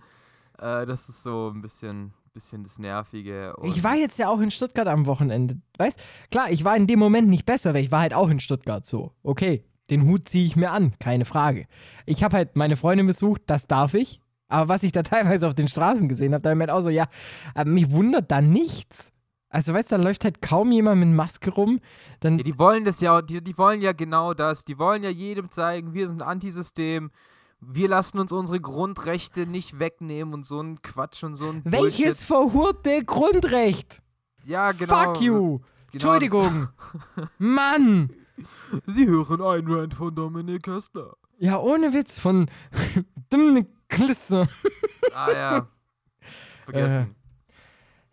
Äh, das ist so ein bisschen, bisschen das Nervige. Ich war jetzt ja auch in Stuttgart am Wochenende. Weißt, klar, ich war in dem Moment nicht besser, weil ich war halt auch in Stuttgart so. Okay, den Hut ziehe ich mir an, keine Frage. Ich habe halt meine Freundin besucht, das darf ich. Aber was ich da teilweise auf den Straßen gesehen habe, da halt auch so, ja, äh, mich wundert da nichts. Also, weißt du, da läuft halt kaum jemand mit Maske rum. Dann Ja, die wollen das ja, die, die wollen ja genau das. Die wollen ja jedem zeigen, wir sind Antisystem. Wir lassen uns unsere Grundrechte nicht wegnehmen und so ein Quatsch und so ein Welches verhurte Grundrecht? Bullshit. Ja, genau. Fuck you. Genau Entschuldigung. Mann. Sie hören ein Rant von Dominik Köstler. Ja, ohne Witz von Dominik Klisse. Ah ja. Vergessen.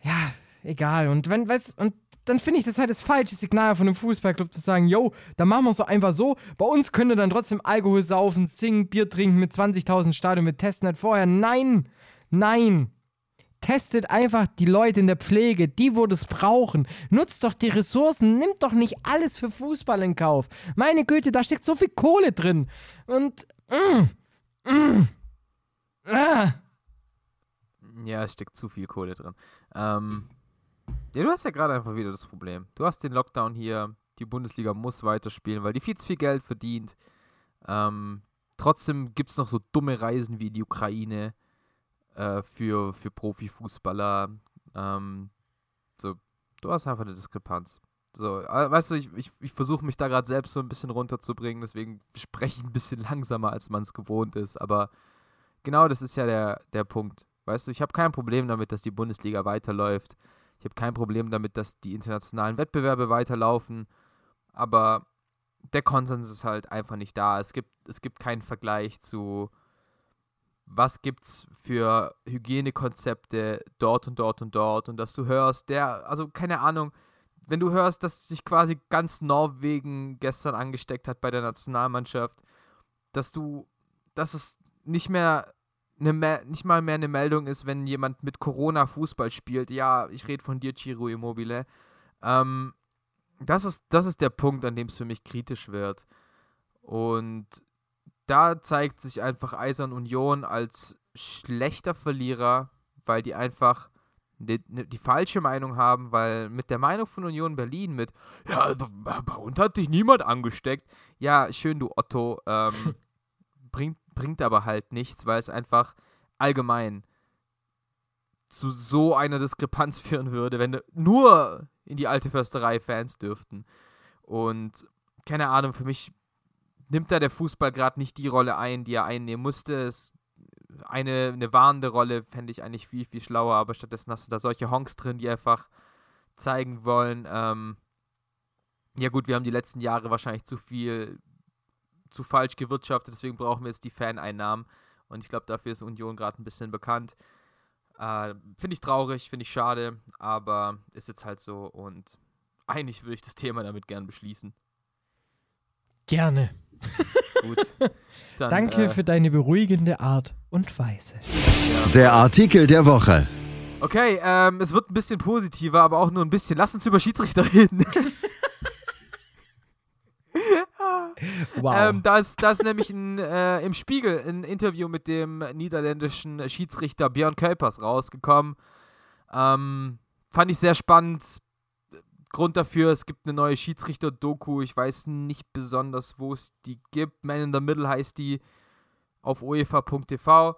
Ja, egal. Und wenn, weißt, und dann finde ich das halt das falsche Signal von einem Fußballclub zu sagen, yo, dann machen wir es doch einfach so. Bei uns könnt ihr dann trotzdem Alkohol saufen, singen, Bier trinken mit 20.000 Stadion. Wir testen halt vorher. Nein, nein. Testet einfach die Leute in der Pflege, die, wo das brauchen. Nutzt doch die Ressourcen. Nimmt doch nicht alles für Fußball in Kauf. Meine Güte, da steckt so viel Kohle drin. Und. Mm, mm, ah. Ja, es steckt zu viel Kohle drin. Ähm, Ja, du hast ja gerade einfach wieder das Problem. Du hast den Lockdown hier, die Bundesliga muss weiterspielen, weil die viel zu viel Geld verdient. Ähm, trotzdem gibt es noch so dumme Reisen wie die Ukraine äh, für, für Profifußballer. Ähm, so, du hast einfach eine Diskrepanz. So, äh, weißt du, ich, ich, ich versuche mich da gerade selbst so ein bisschen runterzubringen, deswegen spreche ich ein bisschen langsamer, als man es gewohnt ist. Aber genau das ist ja der, der Punkt. Weißt du, ich habe kein Problem damit, dass die Bundesliga weiterläuft. Ich habe kein Problem damit, dass die internationalen Wettbewerbe weiterlaufen. Aber der Konsens ist halt einfach nicht da. Es gibt, es gibt keinen Vergleich zu, was gibt's für Hygienekonzepte dort und dort und dort. Und dass du hörst, der, also keine Ahnung, wenn du hörst, dass sich quasi ganz Norwegen gestern angesteckt hat bei der Nationalmannschaft, dass du, dass es nicht mehr eine, nicht mal mehr eine Meldung ist, wenn jemand mit Corona Fußball spielt. Ja, ich rede von dir, Chiro Immobile. Ähm, das, ist, das ist der Punkt, an dem es für mich kritisch wird. Und da zeigt sich einfach Eisern Union als schlechter Verlierer, weil die einfach die, ne, die, falsche Meinung haben, weil mit der Meinung von Union Berlin mit, ja, bei uns hat dich niemand angesteckt. Ja, schön, du Otto. Ähm, bringt, bringt aber halt nichts, weil es einfach allgemein zu so einer Diskrepanz führen würde, wenn nur in die alte Försterei Fans dürften. Und keine Ahnung, für mich nimmt da der Fußball gerade nicht die Rolle ein, die er einnehmen musste. Es eine, eine warnende Rolle fände ich eigentlich viel, viel schlauer, aber stattdessen hast du da solche Honks drin, die einfach zeigen wollen, ähm, ja gut, wir haben die letzten Jahre wahrscheinlich zu viel, zu falsch gewirtschaftet, deswegen brauchen wir jetzt die Faneinnahmen und ich glaube, dafür ist Union gerade ein bisschen bekannt. Äh, finde ich traurig, finde ich schade, aber ist jetzt halt so und eigentlich würde ich das Thema damit gern beschließen. Gerne. Gut. Dann, Danke äh, für deine beruhigende Art und Weise. Der Artikel der Woche. Okay, ähm, es wird ein bisschen positiver, aber auch nur ein bisschen. Lass uns über Schiedsrichter reden. wow. Ähm, da, ist, da ist nämlich ein, äh, im Spiegel ein Interview mit dem niederländischen Schiedsrichter Björn Kuipers rausgekommen. Ähm, fand ich sehr spannend. Grund dafür, es gibt eine neue Schiedsrichter-Doku. Ich weiß nicht besonders, wo es die gibt. Man in the Middle heißt die auf uefa.tv.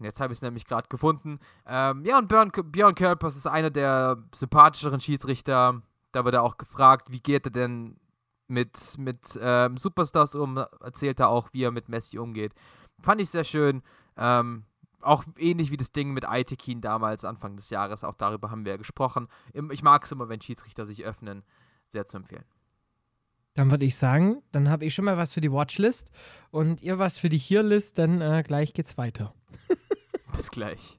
Jetzt habe ich es nämlich gerade gefunden. Ähm, ja, und Björn, Björn Körpers ist einer der sympathischeren Schiedsrichter. Da wird er auch gefragt, wie geht er denn mit, mit ähm, Superstars um? Erzählt er auch, wie er mit Messi umgeht. Fand ich sehr schön. Ähm, auch ähnlich wie das Ding mit Aitekin damals, Anfang des Jahres, auch darüber haben wir ja gesprochen. Ich mag es immer, wenn Schiedsrichter sich öffnen. Sehr zu empfehlen. Dann würde ich sagen, dann habe ich schon mal was für die Watchlist und ihr was für die Hierlist, dann äh, gleich geht's weiter. Bis gleich.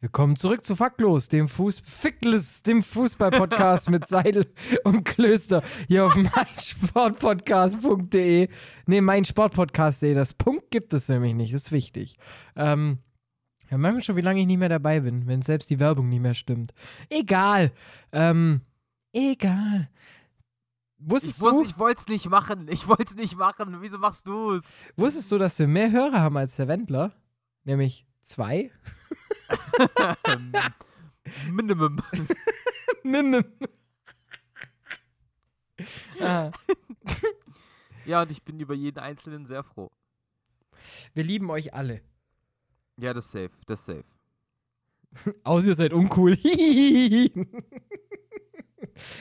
Willkommen zurück zu Faktlos, dem Fuß Fickles, dem Fußball-Podcast mit Seidel und Klöster hier auf meinsportpodcast.de. Ne, meinsportpodcast.de. Das Punkt gibt es nämlich nicht, das ist wichtig. Ähm, ja, manchmal schon, wie lange ich nicht mehr dabei bin, wenn selbst die Werbung nicht mehr stimmt. Egal. Ähm, egal. Wusstest ich wusste, du? Ich wollte es nicht machen. Ich wollte es nicht machen. Wieso machst du es? Wusstest du, dass wir mehr Hörer haben als der Wendler? Nämlich zwei? Minimum. Minimum. ah. Ja, und ich bin über jeden Einzelnen sehr froh. Wir lieben euch alle. Ja, das ist safe. Das ist safe. Außer ihr seid uncool.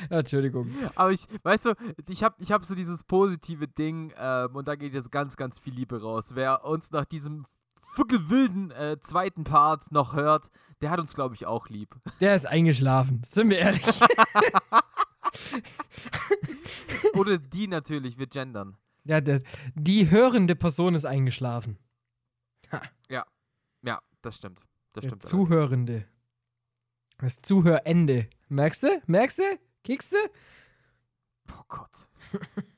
Entschuldigung. Aber ich, weißt du, ich habe ich hab so dieses positive Ding ähm, und da geht jetzt ganz, ganz viel Liebe raus. Wer uns nach diesem fuckelwilden äh, zweiten Part noch hört, der hat uns, glaube ich, auch lieb. Der ist eingeschlafen, sind wir ehrlich. Oder die natürlich, wir gendern. Ja, der, die hörende Person ist eingeschlafen. Ha. Ja, ja, das stimmt. Das Der stimmt. allerdings. Zuhörende. Das Zuhörende. Merkst du? Merkst du? Kickst du? Oh Gott.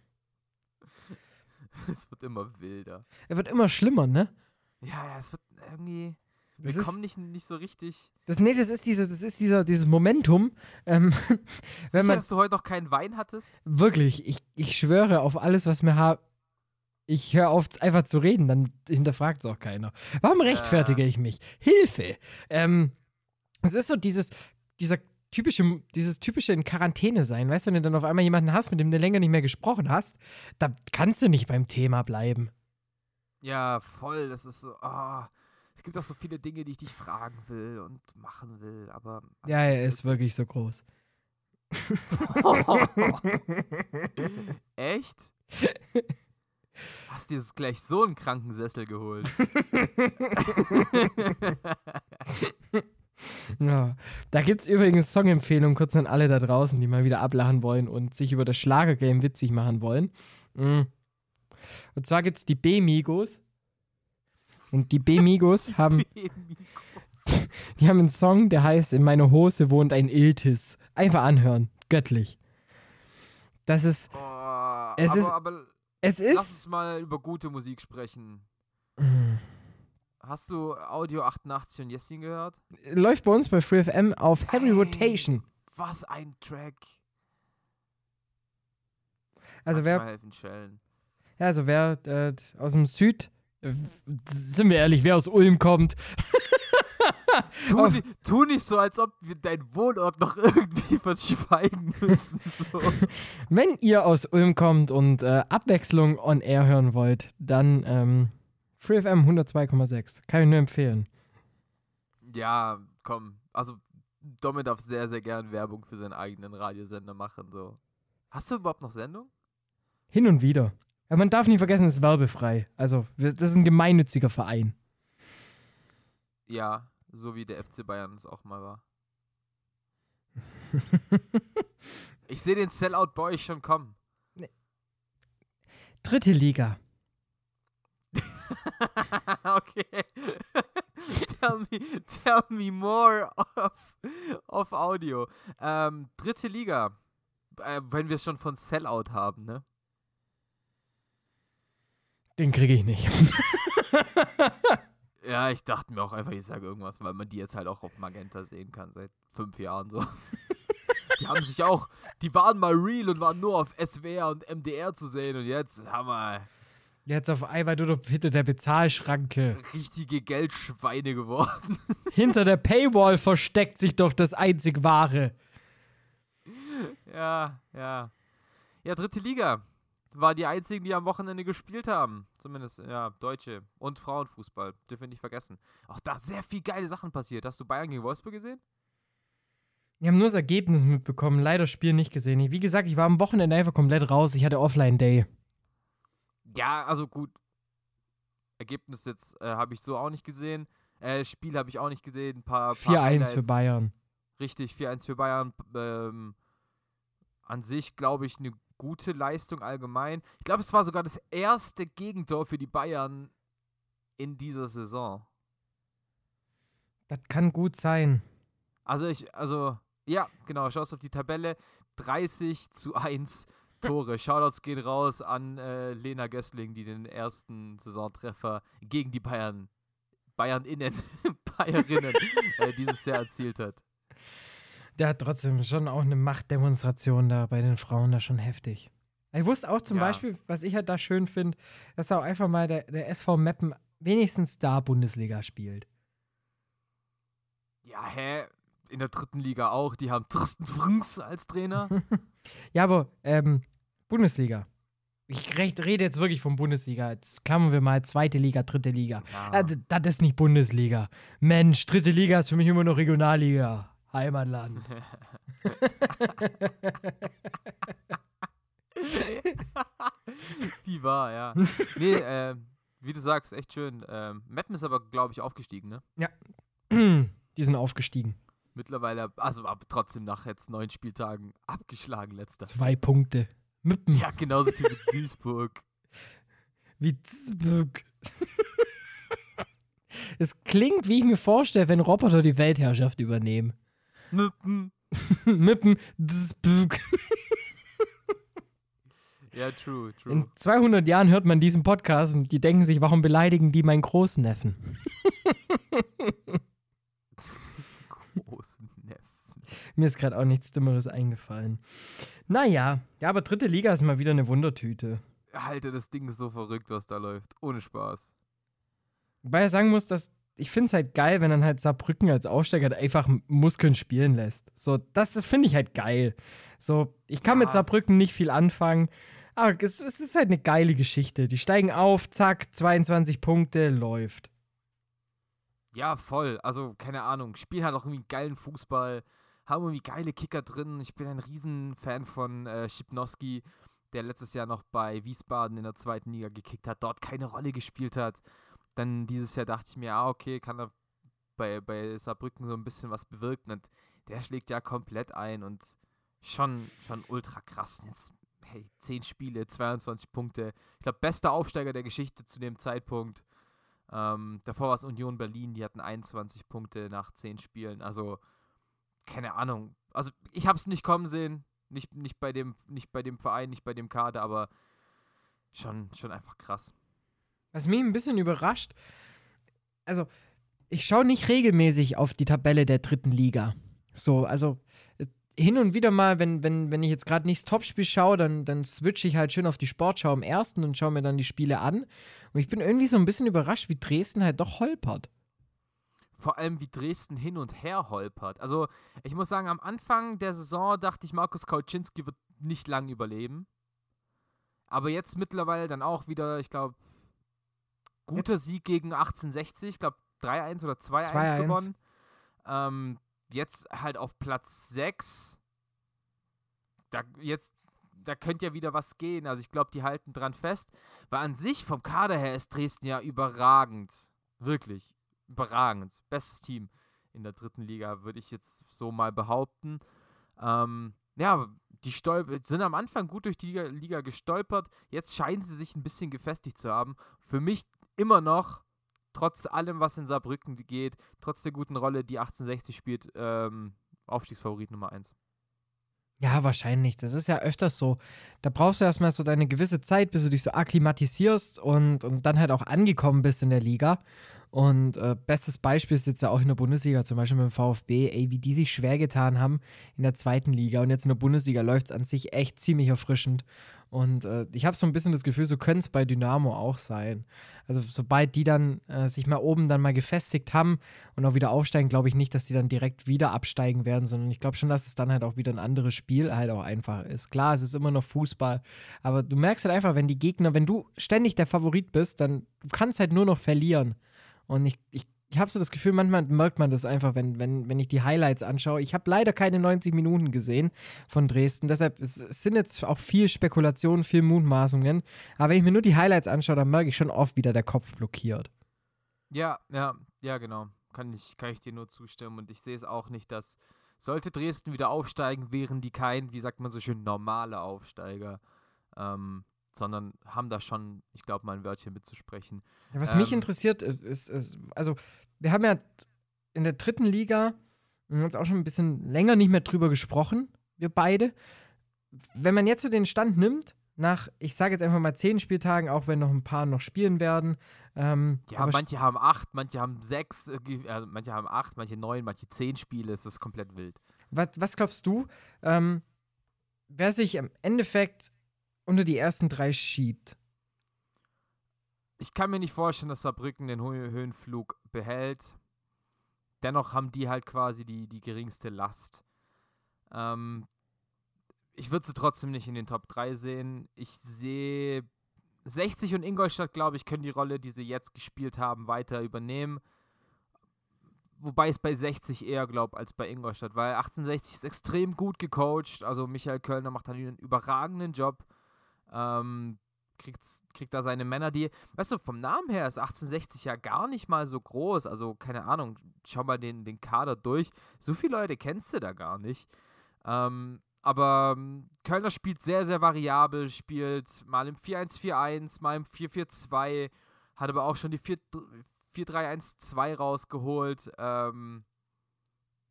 es wird immer wilder. Er wird immer schlimmer, ne? Ja, ja, es wird irgendwie. Wir Das ist, kommen nicht, nicht so richtig. das, nee, das ist, diese, das ist dieser, dieses Momentum. Ähm, Sicher, wenn man dass du heute noch keinen Wein hattest? wirklich, ich, ich schwöre auf alles, was mir ha Ich höre auf, einfach zu reden, dann hinterfragt es auch keiner. Warum rechtfertige ich mich? Hilfe! Ähm, es ist so dieses, dieser typische, dieses typische in Quarantäne sein, weißt du, wenn du dann auf einmal jemanden hast, mit dem du länger nicht mehr gesprochen hast, da kannst du nicht beim Thema bleiben. Ja, voll. Das ist so. ah, es gibt auch so viele Dinge, die ich dich fragen will und machen will, aber. Ja, er ist wirklich so groß. Echt? Hast dir gleich so einen Krankensessel geholt? Ja. Da gibt es übrigens Songempfehlungen kurz an alle da draußen, die mal wieder ablachen wollen und sich über das Schlagergame witzig machen wollen. Mm. Und zwar gibt es die B-Migos. Und die B-Migos haben, die haben einen Song, der heißt In meiner Hose wohnt ein Iltis. Einfach anhören. Göttlich. Das ist, Oh, Es aber, ist- aber es lass ist. uns mal über gute Musik sprechen. Hast du Audio 88 und Jessin gehört? Läuft bei uns bei FreeFM auf Heavy Ey. Rotation. Was ein Track. Also du wer, helfen, Schellen? Ja, also wer äh, aus dem Süd, äh, sind wir ehrlich, wer aus Ulm kommt, Tu, Auf- tu nicht so, als ob wir deinen Wohnort noch irgendwie verschweigen müssen. So. Wenn ihr aus Ulm kommt und äh, Abwechslung on Air hören wollt, dann ähm, FreeFM 102,6. Kann ich nur empfehlen. Ja, komm. Also, Domi darf sehr, sehr gern Werbung für seinen eigenen Radiosender machen. So. Hast du überhaupt noch Sendung? Hin und wieder. Aber man darf nicht vergessen, es ist werbefrei. Also, das ist ein gemeinnütziger Verein. Ja, so wie der FC Bayern es auch mal war. Ich sehe den Sellout bei euch schon kommen. Dritte Liga. okay. tell, me, tell me more of, of Audio. Ähm, dritte Liga. Äh, wenn wir es schon von Sellout haben, ne? Den kriege ich nicht. Ja, ich dachte mir auch einfach, ich sage irgendwas, weil man die jetzt halt auch auf Magenta sehen kann, seit fünf Jahren so. Die haben sich auch, die waren mal real und waren nur auf SWR und MDR zu sehen und jetzt haben wir Jetzt auf einmal nur noch hinter der Bezahlschranke. richtige Geldschweine geworden. Hinter der Paywall versteckt sich doch das einzig Wahre. Ja, ja. Ja, dritte Liga. War die einzigen, die am Wochenende gespielt haben. Zumindest, ja, Deutsche. Und Frauenfußball. Dürfen wir nicht vergessen. Auch da sehr viel geile Sachen passiert. Hast du Bayern gegen Wolfsburg gesehen? Wir haben nur das Ergebnis mitbekommen, leider das Spiel nicht gesehen. Wie gesagt, ich war am Wochenende einfach komplett raus. Ich hatte Offline-Day. Ja, also gut. Ergebnis jetzt äh, habe ich so auch nicht gesehen. Äh, Spiel habe ich auch nicht gesehen. Ein paar, paar 4-1 für. Bayern. Richtig, 4-1 für Bayern. Ähm, an sich, glaube ich, eine gute Leistung allgemein. Ich glaube, es war sogar das erste Gegentor für die Bayern in dieser Saison. Das kann gut sein. Also ich, also, ja, genau, schaust auf die Tabelle. 30 zu 1 Tore. Shoutouts gehen raus an äh, Lena Gößling, die den ersten Saisontreffer gegen die Bayern, Bayern innen, Bayerinnen äh, dieses Jahr erzielt hat. Der hat trotzdem schon auch eine Machtdemonstration da bei den Frauen da schon heftig. Ich wusste auch zum Ja. Beispiel, was ich halt da schön finde, dass auch einfach mal der, der SV Meppen wenigstens da Bundesliga spielt. Ja, hä? In der dritten Liga auch. Die haben Tristan Frings als Trainer. Ja, aber ähm, Bundesliga. Ich rede jetzt wirklich von Bundesliga. Jetzt klammern wir mal zweite Liga, dritte Liga. Ja. Äh, das ist nicht Bundesliga. Mensch, dritte Liga ist für mich immer noch Regionalliga. Heimatland. Wie war, ja. Nee, ähm, wie du sagst, echt schön. Ähm, Meppen ist aber, glaube ich, aufgestiegen, ne? Die sind aufgestiegen. Mittlerweile, also aber trotzdem nach jetzt neun Spieltagen abgeschlagen, letzter. Zwei Punkte. Mippen. Ja, genauso viel wie Duisburg. Wie Zburg. es klingt, wie ich mir vorstelle, wenn Roboter die Weltherrschaft übernehmen. Müppen. Mippen. Ja, true, true. In 200 Jahren hört man diesen Podcast und die denken sich, warum beleidigen die meinen Großneffen? Großen Neffen. Mir ist gerade auch nichts Dümmeres eingefallen. Naja, ja, aber dritte Liga ist mal wieder eine Wundertüte. Alter, das Ding ist so verrückt, was da läuft. Ohne Spaß. Wobei er sagen muss, dass ich finde es halt geil, wenn dann halt Saarbrücken als Aufsteiger halt einfach Muskeln spielen lässt. So, das, das finde ich halt geil. So, ich kann mit Ja. Saarbrücken nicht viel anfangen, aber es, es ist halt eine geile Geschichte. Die steigen auf, zack, 22 Punkte, läuft. Ja, voll. Also, keine Ahnung. Spielen halt auch irgendwie geilen Fußball. Haben irgendwie geile Kicker drin. Ich bin ein Riesenfan von äh, Schipnowski, der letztes Jahr noch bei Wiesbaden in der zweiten Liga gekickt hat, dort keine Rolle gespielt hat. Dann dieses Jahr dachte ich mir, ah, okay, kann er bei, bei Saarbrücken so ein bisschen was bewirken. Und der schlägt ja komplett ein und schon, schon ultra krass. Jetzt, hey, 10 Spiele, 22 Punkte. Ich glaube, bester Aufsteiger der Geschichte zu dem Zeitpunkt. Ähm, davor war es Union Berlin, die hatten 21 Punkte nach 10 Spielen. Also, keine Ahnung. Also, ich habe es nicht kommen sehen. Nicht, nicht, bei dem, nicht bei dem Verein, nicht bei dem Kader, aber schon, schon einfach krass. Was mich ein bisschen überrascht, also ich schaue nicht regelmäßig auf die Tabelle der dritten Liga. So, also hin und wieder mal, wenn, wenn, wenn ich jetzt gerade nicht das Topspiel schaue, dann, dann switche ich halt schön auf die Sportschau im ersten und schaue mir dann die Spiele an. Und ich bin irgendwie so ein bisschen überrascht, wie Dresden halt doch holpert. Vor allem, wie Dresden hin und her holpert. Also, ich muss sagen, am Anfang der Saison dachte ich, Markus Kauczynski wird nicht lang überleben. Aber jetzt mittlerweile dann auch wieder, ich glaube, guter Jetzt- Sieg gegen 1860. Ich glaube, 3-1 oder 2-1 2-1. gewonnen. Ähm, jetzt halt auf Platz 6. Da, jetzt, da könnte ja wieder was gehen. Also, ich glaube, die halten dran fest. Weil an sich vom Kader her ist Dresden ja überragend. Wirklich überragend. Bestes Team in der dritten Liga, würde ich jetzt so mal behaupten. Ähm, ja, die Stolp sind am Anfang gut durch die Liga, Liga gestolpert. Jetzt scheinen sie sich ein bisschen gefestigt zu haben. Für mich immer noch, trotz allem, was in Saarbrücken geht, trotz der guten Rolle, die 1860 spielt, ähm, Aufstiegsfavorit Nummer 1. Ja, wahrscheinlich. Das ist ja öfters so. Da brauchst du erstmal so deine gewisse Zeit, bis du dich so akklimatisierst und, und dann halt auch angekommen bist in der Liga. Und äh, bestes Beispiel ist jetzt ja auch in der Bundesliga, zum Beispiel mit dem VfB, ey, wie die sich schwer getan haben in der zweiten Liga. Und jetzt in der Bundesliga läuft es an sich echt ziemlich erfrischend. Und äh, ich habe so ein bisschen das Gefühl, so könnte es bei Dynamo auch sein. Also sobald die dann äh, sich mal oben dann mal gefestigt haben und auch wieder aufsteigen, glaube ich nicht, dass die dann direkt wieder absteigen werden, sondern ich glaube schon, dass es dann halt auch wieder ein anderes Spiel halt auch einfach ist. Klar, es ist immer noch Fußball, aber du merkst halt einfach, wenn die Gegner, wenn du ständig der Favorit bist, dann du kannst halt nur noch verlieren. Und ich, ich, ich habe so das Gefühl, manchmal merkt man das einfach, wenn, wenn, wenn ich die Highlights anschaue. Ich habe leider keine 90 Minuten gesehen von Dresden, deshalb es, es sind jetzt auch viel Spekulationen, viel Mutmaßungen. Aber wenn ich mir nur die Highlights anschaue, dann merke ich schon oft wieder der Kopf blockiert. Ja, ja, ja, genau. Kann ich, kann ich dir nur zustimmen. Und ich sehe es auch nicht, dass sollte Dresden wieder aufsteigen, wären die kein, wie sagt man so schön, normale Aufsteiger. Ähm, sondern haben da schon, ich glaube, mal ein Wörtchen mitzusprechen. Ja, was mich Ähm, interessiert, äh, ist, ist, also wir haben ja in der dritten Liga wir haben jetzt auch schon ein bisschen länger nicht mehr drüber gesprochen, wir beide. Wenn man jetzt so den Stand nimmt, nach, ich sage jetzt einfach mal zehn Spieltagen, auch wenn noch ein paar noch spielen werden. Ähm, Ja, manche haben acht, manche haben sechs, äh, also manche haben acht, manche neun, manche zehn Spiele. Es ist komplett wild. was, was glaubst du, ähm, wer sich im Endeffekt unter die ersten drei schiebt? Ich kann mir nicht vorstellen, dass Saarbrücken den Hö Höhenflug behält. Dennoch haben die halt quasi die, die geringste Last. Ähm, ich würde sie trotzdem nicht in den Top 3 sehen. Ich sehe 60 und Ingolstadt, glaube ich, können die Rolle, die sie jetzt gespielt haben, weiter übernehmen. Wobei es bei 60 eher glaube als bei Ingolstadt, weil 1860 ist extrem gut gecoacht. Also Michael Kölner macht einen überragenden Job. Ähm, kriegt, kriegt da seine Männer, die, weißt du, vom Namen her ist 1860 ja gar nicht mal so groß. Also, keine Ahnung, schau mal den, den Kader durch. So viele Leute kennst du da gar nicht. Ähm, aber ähm, Kölner spielt sehr, sehr variabel, spielt mal im 4-1-4-1, mal im 4-4-2, hat aber auch schon die 4 4-3-1-2 rausgeholt. Ähm,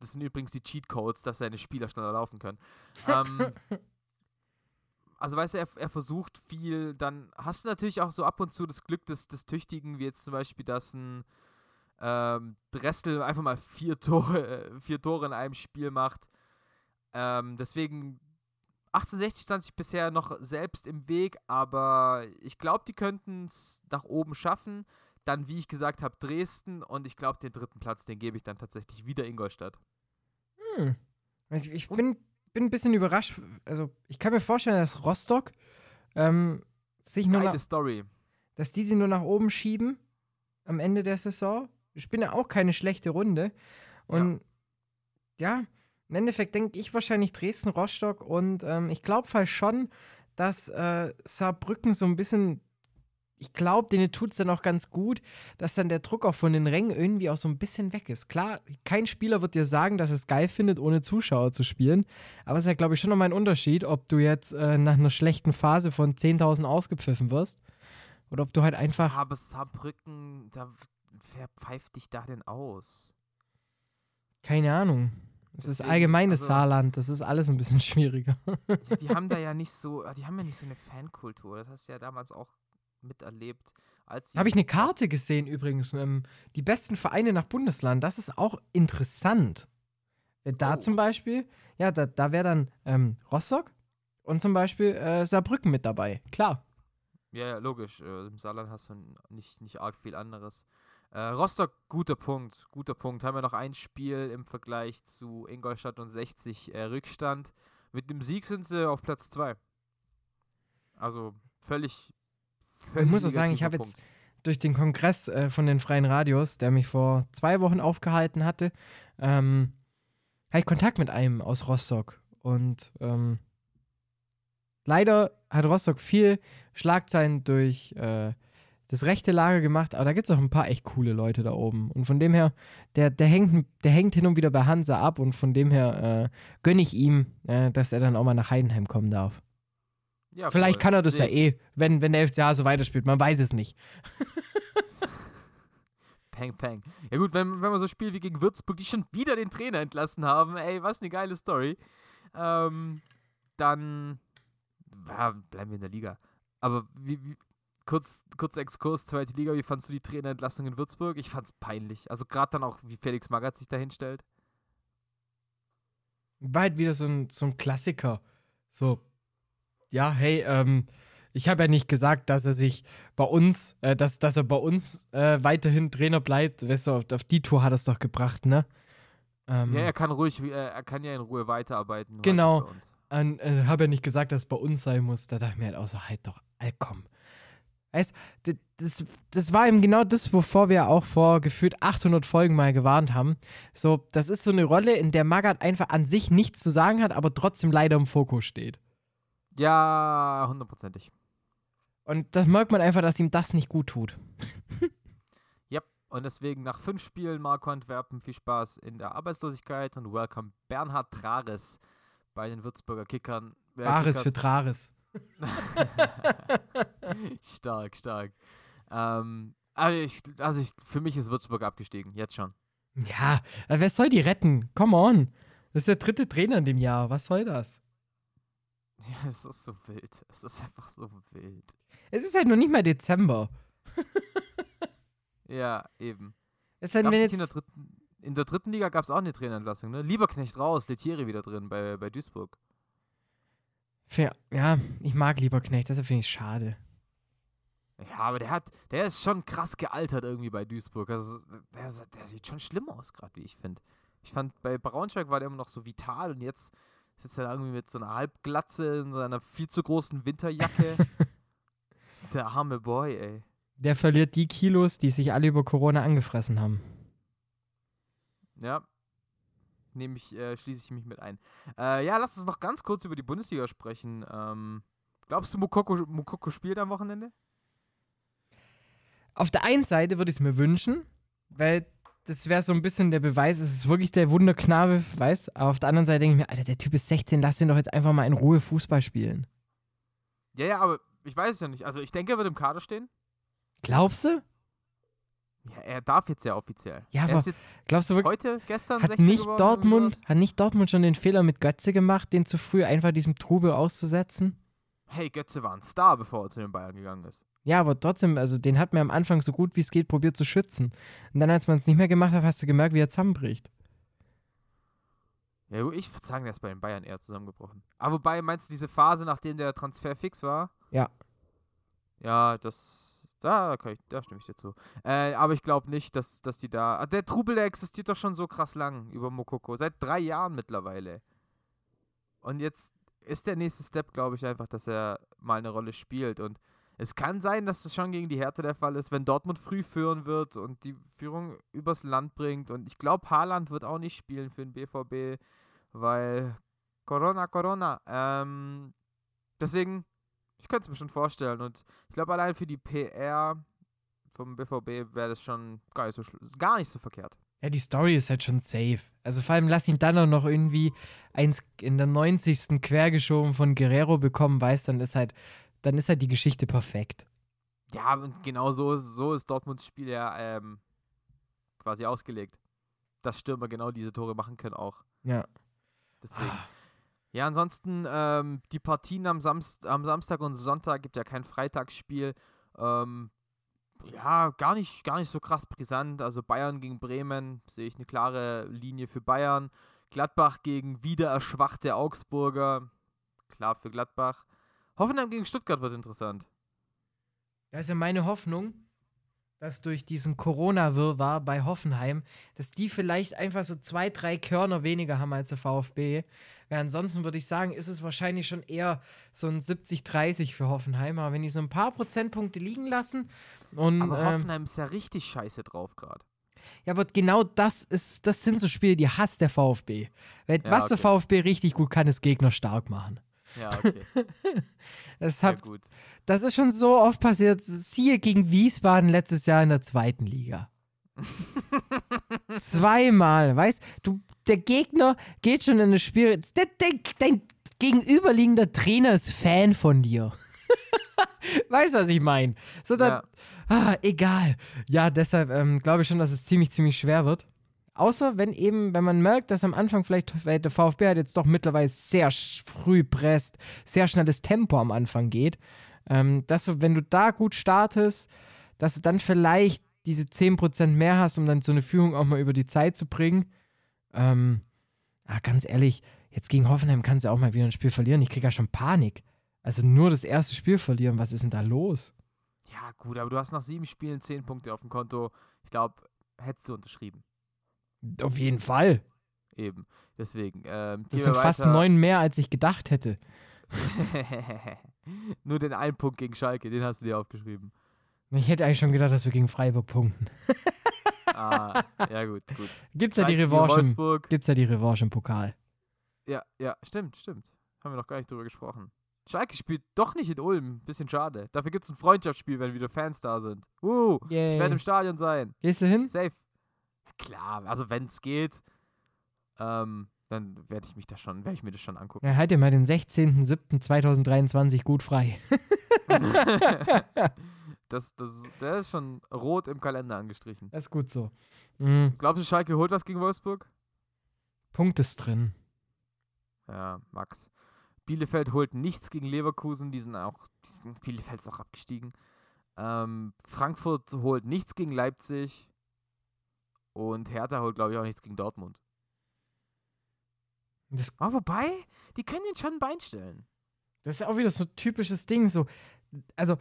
das sind übrigens die Cheatcodes, dass seine Spieler schneller laufen können. Ähm, also weißt du, er, er, versucht viel, dann hast du natürlich auch so ab und zu das Glück des, des Tüchtigen, wie jetzt zum Beispiel, dass ein ähm, Dressel einfach mal vier Tore, vier Tore in einem Spiel macht. Ähm, deswegen 1860 stand sich bisher noch selbst im Weg, aber ich glaube, die könnten es nach oben schaffen. Dann, wie ich gesagt habe, Dresden und ich glaube, den dritten Platz, den gebe ich dann tatsächlich wieder Ingolstadt. Hm. Also ich bin, bin ein bisschen überrascht. Also, ich kann mir vorstellen, dass Rostock ähm, sich nur nach, Story. dass die sie nur nach oben schieben am Ende der Saison. Ich bin ja auch keine schlechte Runde. Und ja, ja im Endeffekt denke ich wahrscheinlich Dresden, Rostock und ähm, ich glaube halt schon, dass äh, Saarbrücken so ein bisschen ich glaube, denen tut es dann auch ganz gut, dass dann der Druck auch von den Rängen irgendwie auch so ein bisschen weg ist. Klar, kein Spieler wird dir sagen, dass es geil findet, ohne Zuschauer zu spielen. Aber es ist ja, glaube ich, schon nochmal ein Unterschied, ob du jetzt äh, nach einer schlechten Phase von 10.000 ausgepfiffen wirst oder ob du halt einfach. Aber Saarbrücken, da, wer pfeift dich da denn aus? Keine Ahnung. Es ist allgemeines also, Saarland, das ist alles ein bisschen schwieriger. Ja, die haben da ja nicht so, die haben ja nicht so eine Fankultur. Das hast du ja damals auch miterlebt. Habe ich eine Karte gesehen übrigens. Ähm, die besten Vereine nach Bundesland. Das ist auch interessant. Da oh. zum Beispiel, ja, da, da wäre dann ähm, Rostock und zum Beispiel äh, Saarbrücken mit dabei. Klar. Ja, ja logisch. Äh, Im Saarland hast du nicht, nicht arg viel anderes. Äh, Rostock, guter Punkt. Guter Punkt. Haben wir noch ein Spiel im Vergleich zu Ingolstadt und 60 äh, Rückstand. Mit dem Sieg sind sie auf Platz 2. Also völlig, ich muss auch sagen, ich habe jetzt durch den Kongress äh, von den Freien Radios, der mich vor zwei Wochen aufgehalten hatte, ähm, habe ich Kontakt mit einem aus Rostock. Und ähm, leider hat Rostock viel Schlagzeilen durch äh, das rechte Lager gemacht, aber da gibt es auch ein paar echt coole Leute da oben. Und von dem her, der, der, hängt, der hängt hin und wieder bei Hansa ab und von dem her äh, gönne ich ihm, äh, dass er dann auch mal nach Heidenheim kommen darf. Ja, Vielleicht voll. kann er das Sehe ja eh, wenn, wenn der FCA so weiterspielt. Man weiß es nicht. peng, peng. Ja gut, wenn, wenn man so spielt wie gegen Würzburg, die schon wieder den Trainer entlassen haben, ey, was eine geile Story. Ähm, dann ja, bleiben wir in der Liga. Aber wie, wie, kurz, kurz Exkurs, zweite Liga, wie fandst du die Trainerentlassung in Würzburg? Ich fand's peinlich. Also gerade dann auch, wie Felix Magath sich da hinstellt. War halt wieder so ein, so ein Klassiker. So, ja, hey, ähm, ich habe ja nicht gesagt, dass er sich bei uns, äh, dass, dass er bei uns äh, weiterhin Trainer bleibt. Weißt du, auf, auf die Tour hat er es doch gebracht, ne? Ähm, ja, er kann ruhig, äh, er kann ja in Ruhe weiterarbeiten. Genau. Halt äh, habe ja nicht gesagt, dass es bei uns sein muss. Da dachte ich mir halt auch so, halt doch, ey, komm. Weißt das, das war eben genau das, wovor wir auch vor gefühlt 800 Folgen mal gewarnt haben. So, das ist so eine Rolle, in der Magath einfach an sich nichts zu sagen hat, aber trotzdem leider im Fokus steht. Ja, hundertprozentig. Und das merkt man einfach, dass ihm das nicht gut tut. ja, und deswegen nach fünf Spielen Marco Antwerpen viel Spaß in der Arbeitslosigkeit und welcome Bernhard Trares bei den Würzburger Kickern. Trares für Trares. stark, stark. Ähm, also, ich, also ich, für mich ist Würzburg abgestiegen, jetzt schon. Ja, wer soll die retten? Come on. Das ist der dritte Trainer in dem Jahr. Was soll das? Ja, es ist so wild. Es ist einfach so wild. Es ist halt noch nicht mal Dezember. ja, eben. Es wenn jetzt in, der dritten, in der dritten Liga gab es auch eine Trainerentlassung, ne? Lieberknecht raus, Letieri wieder drin bei, bei Duisburg. Ja, ja, ich mag Lieberknecht, deshalb finde ich es schade. Ja, aber der hat, der ist schon krass gealtert irgendwie bei Duisburg. Also, der, der sieht schon schlimm aus, gerade wie ich finde. Ich fand, bei Braunschweig war der immer noch so vital und jetzt Sitzt er irgendwie mit so einer Halbglatze in seiner viel zu großen Winterjacke. Der arme Boy, ey. Der verliert die Kilos, die sich alle über Corona angefressen haben. Ja. Nehme ich, äh, schließe ich mich mit ein. Äh, ja, lass uns noch ganz kurz über die Bundesliga sprechen. Ähm, glaubst du, Mukoko, Mukoko spielt am Wochenende? Auf der einen Seite würde ich es mir wünschen, weil das wäre so ein bisschen der Beweis, es ist wirklich der Wunderknabe, weiß. Aber auf der anderen Seite denke ich mir, Alter, der Typ ist 16, lass den doch jetzt einfach mal in Ruhe Fußball spielen. Ja, ja, aber ich weiß es ja nicht. Also ich denke, er wird im Kader stehen. Glaubst du? Ja, er darf jetzt ja offiziell. Ja, er aber Glaubst du wirklich, heute, gestern, hat 16 nicht, geworden, Dortmund, hat nicht Dortmund schon den Fehler mit Götze gemacht, den zu früh einfach diesem Trubel auszusetzen? Hey, Götze war ein Star, bevor er zu den Bayern gegangen ist. Ja, aber trotzdem, also den hat man am Anfang so gut wie es geht probiert zu schützen. Und dann, als man es nicht mehr gemacht hat, hast du gemerkt, wie er zusammenbricht. Ja, gut, ich würde sagen, der ist bei den Bayern eher zusammengebrochen. Aber wobei, meinst du diese Phase, nachdem der Transfer fix war? Ja. Ja, das, da, kann ich, da stimme ich dir zu. Äh, aber ich glaube nicht, dass, dass die da, ah, der Trubel, der existiert doch schon so krass lang über Mokoko. Seit drei Jahren mittlerweile. Und jetzt ist der nächste Step, glaube ich, einfach, dass er mal eine Rolle spielt. Und es kann sein, dass es schon gegen die Härte der Fall ist, wenn Dortmund früh führen wird und die Führung übers Land bringt. Und ich glaube, Haaland wird auch nicht spielen für den BVB, weil Corona, Corona. Ähm, deswegen, ich könnte es mir schon vorstellen. Und ich glaube, allein für die PR vom BVB wäre das schon gar nicht, so, gar nicht so verkehrt. Ja, die Story ist halt schon safe. Also vor allem lass ihn dann auch noch irgendwie eins in der 90. quergeschoben von Guerrero bekommen, weißt, dann ist halt, dann ist halt die Geschichte perfekt. Ja, und genau so, ist- so ist Dortmunds Spiel ja ähm, quasi ausgelegt. Dass Stürmer genau diese Tore machen können auch. Ja. Deswegen. Ja, ansonsten ähm, die Partien am, Samst am Samstag und Sonntag gibt ja kein Freitagsspiel. Ähm, ja, gar nicht, gar nicht so krass brisant. Also Bayern gegen Bremen sehe ich eine klare Linie für Bayern. Gladbach gegen wieder erschwachte Augsburger. Klar für Gladbach. Hoffenheim gegen Stuttgart wird interessant. Da ist ja meine Hoffnung, dass durch diesen Corona-Wirrwarr bei Hoffenheim, dass die vielleicht einfach so zwei, drei Körner weniger haben als der VfB. Weil ansonsten würde ich sagen, ist es wahrscheinlich schon eher so ein 70-30 für Hoffenheim. Aber wenn die so ein paar Prozentpunkte liegen lassen und. Aber ähm, Hoffenheim ist ja richtig scheiße drauf gerade. Ja, aber genau das ist, das sind so Spiele, die hasst der VfB. Weil Ja, was der okay. VfB richtig gut kann, ist Gegner stark machen. Ja, okay. Das, Sehr hat, gut. das ist schon so oft passiert. Siehe gegen Wiesbaden letztes Jahr in der zweiten Liga. Zweimal, weißt du, der Gegner geht schon in das Spiel. Der, dein gegenüberliegender Trainer ist Fan von dir. weißt du, was ich meine? So, dann, Ja. Ah, egal. Ja, deshalb ähm, glaube ich schon, dass es ziemlich, ziemlich schwer wird. Außer wenn eben, wenn man merkt, dass am Anfang vielleicht, der VfB hat jetzt doch mittlerweile sehr früh presst, sehr schnelles Tempo am Anfang geht, ähm, dass du, wenn du da gut startest, dass du dann vielleicht diese 10% mehr hast, um dann so eine Führung auch mal über die Zeit zu bringen. Ähm, ah, ganz ehrlich, jetzt gegen Hoffenheim kannst du auch mal wieder ein Spiel verlieren. Ich kriege ja schon Panik. Also nur das erste Spiel verlieren, was ist denn da los? Ja, gut, aber du hast nach sieben Spielen zehn Punkte auf dem Konto. Ich glaube, hättest du unterschrieben. Auf jeden Fall. Eben. Deswegen. Ähm, Das sind fast neun mehr, als ich gedacht hätte. Nur den einen Punkt gegen Schalke, den hast du dir aufgeschrieben. Ich hätte eigentlich schon gedacht, dass wir gegen Freiburg punkten. Ah, ja, gut, gut. Gibt's ja die Revanche im, gibt's ja die Revanche im Pokal. Ja, ja, stimmt, stimmt. Haben wir noch gar nicht drüber gesprochen. Schalke spielt doch nicht in Ulm. Bisschen schade. Dafür gibt es ein Freundschaftsspiel, wenn wieder Fans da sind. Uh, ich Yay. werde im Stadion sein. Gehst du hin? Safe. Klar, also wenn es geht, ähm, dann werde ich mich da schon, werde ich mir das schon angucken. Ja, halt dir mal den 16.07.2023 gut frei. das, das, der ist schon rot im Kalender angestrichen. Das ist gut so. Mhm. Glaubst du, Schalke holt was gegen Wolfsburg? Punkt ist drin. Ja, Max. Bielefeld holt nichts gegen Leverkusen, die sind auch, die sind, Bielefeld ist auch abgestiegen. Ähm, Frankfurt holt nichts gegen Leipzig. Und Hertha holt, glaube ich, auch nichts gegen Dortmund. Das, Aber wobei, die können den schon ein Bein stellen. das ist auch wieder so ein typisches Ding. So, also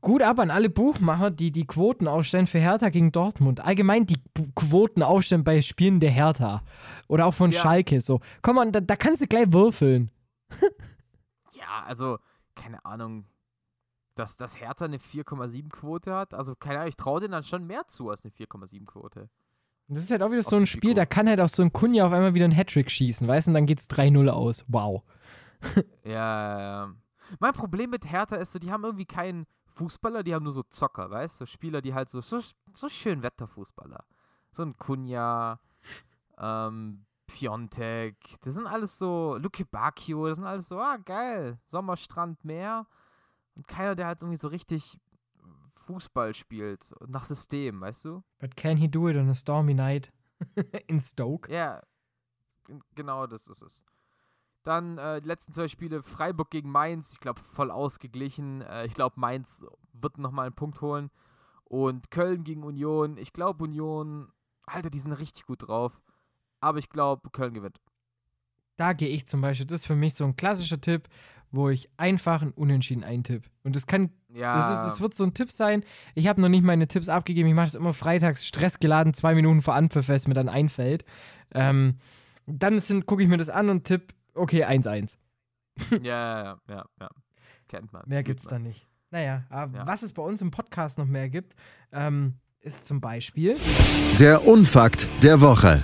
gut ab an alle Buchmacher, die die Quoten aufstellen für Hertha gegen Dortmund. Allgemein die Bu- Quoten aufstellen bei Spielen der Hertha. Oder auch von Ja. Schalke. So, komm mal, da, da kannst du gleich würfeln. Ja, also, keine Ahnung, dass, dass Hertha eine 4,7 Quote hat. Also, keine Ahnung, ich traue denen dann schon mehr zu als eine 4,7 Quote. Das ist halt auch wieder so ein Spiel, da kann halt auch so ein Kunja auf einmal wieder einen Hattrick schießen, weißt du, und dann geht's 3-0 aus. Wow. Ja, ja, ja. Mein Problem mit Hertha ist so, die haben irgendwie keinen Fußballer, die haben nur so Zocker, weißt du? So Spieler, die halt so, so, so schön Wetterfußballer. So ein Kunja, ähm, Piontek, das sind alles so, Luke Bacchio, das sind alles so, ah, geil, Sommerstrand, Meer. Und keiner, der halt irgendwie so richtig Fußball spielt, nach System, weißt du? But can he do it on a stormy night in Stoke? Ja, g- genau das ist es. Dann äh, die letzten zwei Spiele Freiburg gegen Mainz, ich glaube voll ausgeglichen. Äh, ich glaube Mainz wird nochmal einen Punkt holen. Und Köln gegen Union, ich glaube Union, Alter, die sind richtig gut drauf. Aber ich glaube Köln gewinnt. Da gehe ich zum Beispiel. Das ist für mich so ein klassischer Tipp, wo ich einfach ein Unentschieden eintipp. Und das kann, Ja, das, ist, das wird so ein Tipp sein. Ich habe noch nicht meine Tipps abgegeben. Ich mache das immer freitags stressgeladen, zwei Minuten vor Anpfiff, es mir dann einfällt. Ähm, dann gucke ich mir das an und tipp, okay, 1-1. ja, ja, ja, ja. Kennt man. Mehr gibt's man. da nicht. Naja, aber Ja. was es bei uns im Podcast noch mehr gibt, ähm, ist zum Beispiel. Der Unfakt der Woche.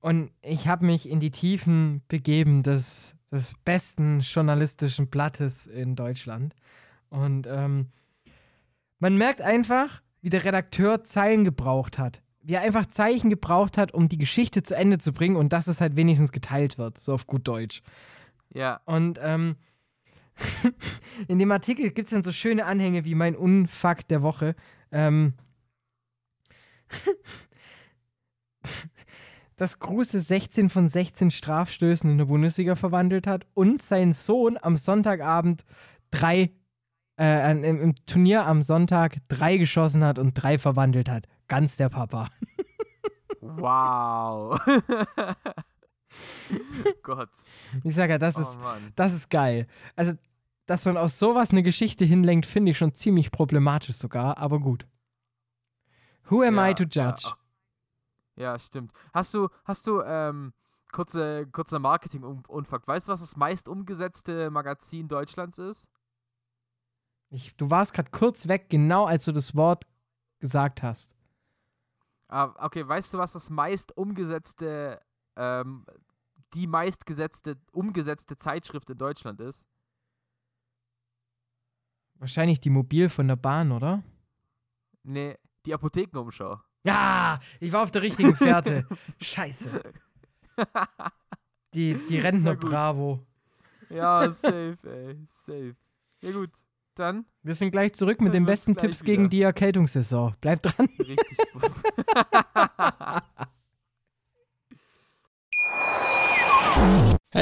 Und ich habe mich in die Tiefen begeben des, des besten journalistischen Blattes in Deutschland. Und ähm, man merkt einfach, wie der Redakteur Zeilen gebraucht hat. Wie er einfach Zeichen gebraucht hat, um die Geschichte zu Ende zu bringen und dass es halt wenigstens geteilt wird, so auf gut Deutsch. Ja, Und ähm, in dem Artikel gibt es dann so schöne Anhänge wie mein Unfakt der Woche. Ähm, dass Kruse 16 von 16 Strafstößen in der Bundesliga verwandelt hat und sein Sohn am Sonntagabend drei, äh, im, im Turnier am Sonntag drei geschossen hat und drei verwandelt hat. Ganz der Papa. wow. Gott. Ich sage ja, das ist, oh Mann. Das ist geil. Also, dass man aus sowas eine Geschichte hinlenkt, finde ich schon ziemlich problematisch sogar, aber gut. Who am Ja, I to judge? Ja, stimmt. Hast du, hast du, ähm, kurze, kurzer Marketing-Unfakt. Weißt du, was das meist umgesetzte Magazin Deutschlands ist? Ich, du warst gerade kurz weg, genau als du das Wort gesagt hast. Ah, okay, weißt du, was das meist umgesetzte, ähm, die meistgesetzte, umgesetzte Zeitschrift in Deutschland ist? Wahrscheinlich die Mobil von der Bahn, oder? Nee, die Apothekenumschau. Ja, ich war auf der richtigen Fährte. Scheiße. Die, die Rentner. Bravo. ja, safe, ey, safe. Ja gut, dann Wir sind gleich zurück mit den besten Tipps gegen wieder. die Erkältungssaison. Bleib dran. richtig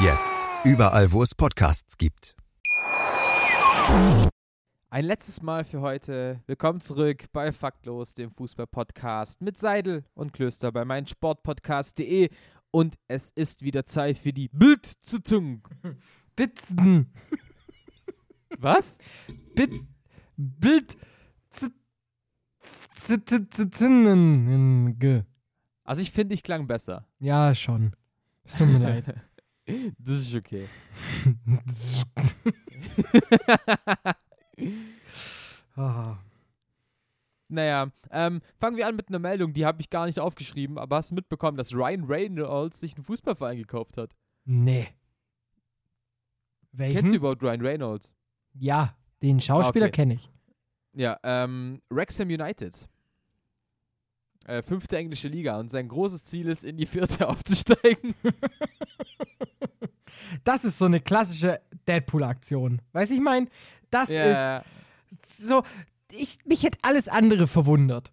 Jetzt überall, wo es Podcasts gibt. Ein letztes Mal für heute. Willkommen zurück bei Faktlos, dem Fußball-Podcast mit Seidel und Klöster bei meinsportpodcast.de. Und es ist wieder Zeit für die Bild zu Zung. Bitzen. Was? Bit, Bild, z, z, z, z, zinnen, ge. Also ich finde, ich klang besser. Ja, schon. Es tut mir leid. Das ist okay. Ah. Naja, ähm, fangen wir an mit einer Meldung, die habe ich gar nicht aufgeschrieben, aber hast du mitbekommen, dass Ryan Reynolds sich einen Fußballverein gekauft hat? Nee. Welchen? Kennst du überhaupt Ryan Reynolds? Ja, den Schauspieler Okay. kenne ich. Ja, ähm, Wrexham United. Äh, fünfte englische Liga und sein großes Ziel ist, in die vierte aufzusteigen. Das ist so eine klassische Deadpool-Aktion. Weißt du, ich meine, das Ja, ist so, ich, mich hätte alles andere verwundert.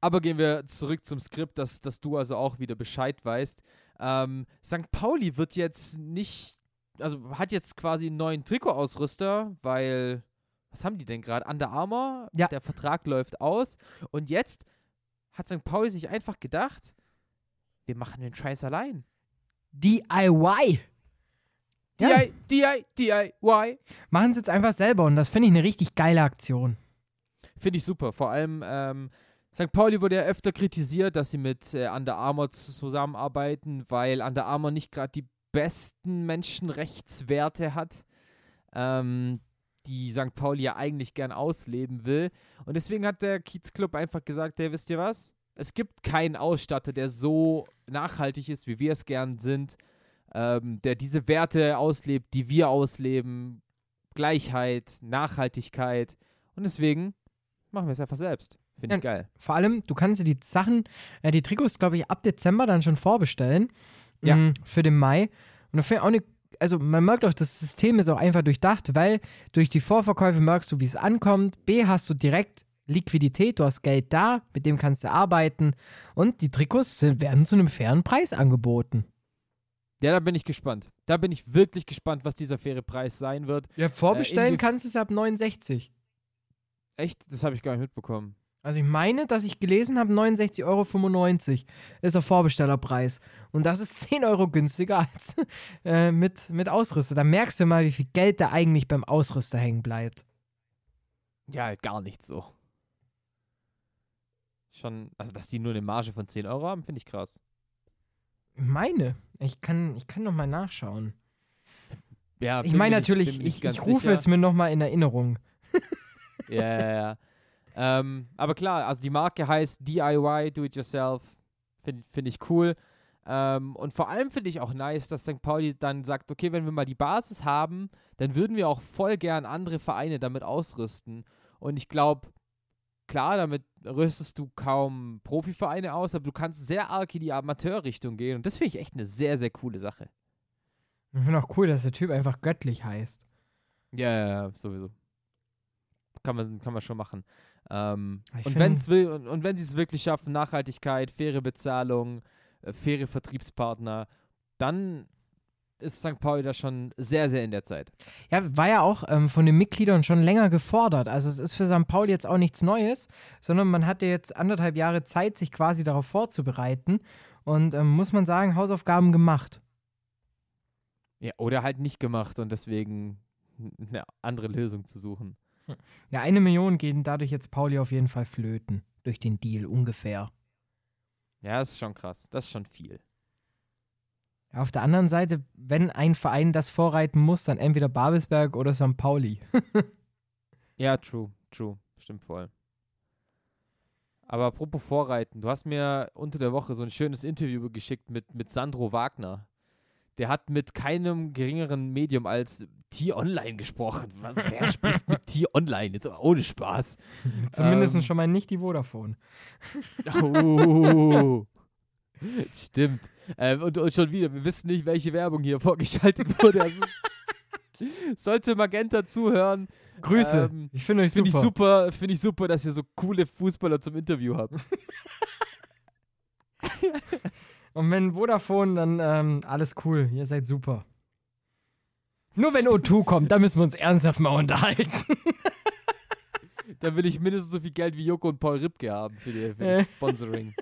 Aber gehen wir zurück zum Skript, dass, dass du also auch wieder Bescheid weißt. Ähm, St. Pauli wird jetzt nicht, also hat jetzt quasi einen neuen Trikotausrüster, weil, was haben die denn gerade? Under Armour, Ja. der Vertrag läuft aus. Und jetzt hat St. Pauli sich einfach gedacht, wir machen den Scheiß allein. DIY. Ja. DI, DI, DIY. Machen sie jetzt einfach selber und das finde ich eine richtig geile Aktion. Finde ich super. Vor allem, ähm, St. Pauli wurde ja öfter kritisiert, dass sie mit äh, Under Armour zusammenarbeiten, weil Under Armour nicht gerade die besten Menschenrechtswerte hat. Ähm, die St. Pauli ja eigentlich gern ausleben will. Und deswegen hat der Kiezclub einfach gesagt, hey, wisst ihr was? Es gibt keinen Ausstatter, der so nachhaltig ist, wie wir es gern sind, ähm, der diese Werte auslebt, die wir ausleben. Gleichheit, Nachhaltigkeit. Und deswegen machen wir es einfach selbst. Finde ich Ja, geil. Vor allem, du kannst dir die Sachen, äh, die Trikots, glaube ich, ab Dezember dann schon vorbestellen. Ja. mm, Für den Mai. Und da finde ich auch eine, also man merkt auch, das System ist auch einfach durchdacht, weil durch die Vorverkäufe merkst du, wie es ankommt. B, hast du direkt Liquidität, du hast Geld da, mit dem kannst du arbeiten. Und die Trikots werden zu einem fairen Preis angeboten. Ja, da bin ich gespannt. Da bin ich wirklich gespannt, was dieser faire Preis sein wird. Ja, vorbestellen inwief- kannst du es ab 69. Echt? Das habe ich gar nicht mitbekommen. Also ich meine, dass ich gelesen habe, 69,95 Euro ist der Vorbestellerpreis. Und das ist 10 Euro günstiger als äh, mit, mit Ausrüster. Da merkst du mal, wie viel Geld da eigentlich beim Ausrüster hängen bleibt. Ja, halt gar nicht so. Schon, also dass die nur eine Marge von 10 Euro haben, finde ich krass. Ich meine, ich kann, ich kann noch mal nachschauen. Ja, Ich meine natürlich, ich, ganz ich rufe sicher. es mir noch mal in Erinnerung. Ja, ja, ja. Ähm, aber klar, also die Marke heißt DIY, Do It Yourself. Finde find ich cool. Ähm, und vor allem finde ich auch nice, dass St. Pauli dann sagt, okay, wenn wir mal die Basis haben, dann würden wir auch voll gern andere Vereine damit ausrüsten. Und ich glaube, klar, damit rüstest du kaum Profivereine aus, aber du kannst sehr arg in die Amateurrichtung gehen. Und das finde ich echt eine sehr, sehr coole Sache. Ich finde auch cool, dass der Typ einfach göttlich heißt. Ja, ja, ja, sowieso. Kann man, kann man schon machen. Ähm, Ich und wenn's will, und, und wenn sie es wirklich schaffen, Nachhaltigkeit, faire Bezahlung, äh, faire Vertriebspartner, dann ist St. Pauli da schon sehr, sehr in der Zeit. Ja, war ja auch ähm, von den Mitgliedern schon länger gefordert. Also es ist für St. Pauli jetzt auch nichts Neues, sondern man hatte jetzt anderthalb Jahre Zeit, sich quasi darauf vorzubereiten. Und ähm, muss man sagen, Hausaufgaben gemacht. Ja, oder halt nicht gemacht und deswegen eine andere Lösung zu suchen. Ja, eine Million gehen dadurch jetzt Pauli auf jeden Fall flöten. Durch den Deal ungefähr. Ja, das ist schon krass. Das ist schon viel. Auf der anderen Seite, wenn ein Verein das vorreiten muss, dann entweder Babelsberg oder St. Pauli. Ja, true, true. Stimmt voll. Aber apropos Vorreiten, du hast mir unter der Woche so ein schönes Interview geschickt mit, mit Sandro Wagner. Der hat mit keinem geringeren Medium als T-Online gesprochen. Was, wer spricht mit T-Online? Jetzt aber ohne Spaß. Zumindest Ähm. schon mal nicht die Vodafone. Oh. Stimmt. Ähm, und, und schon wieder, wir wissen nicht, welche Werbung hier vorgeschaltet wurde. Also, sollte Magenta zuhören, Grüße. Ähm, ich finde euch super. Finde ich super, finde ich super, dass ihr so coole Fußballer zum Interview habt. Und wenn Vodafone, dann ähm, alles cool. Ihr seid super. Nur wenn O2 kommt, dann müssen wir uns ernsthaft mal unterhalten. da will ich mindestens so viel Geld wie Joko und Paul Ripke haben für, die, für das Sponsoring.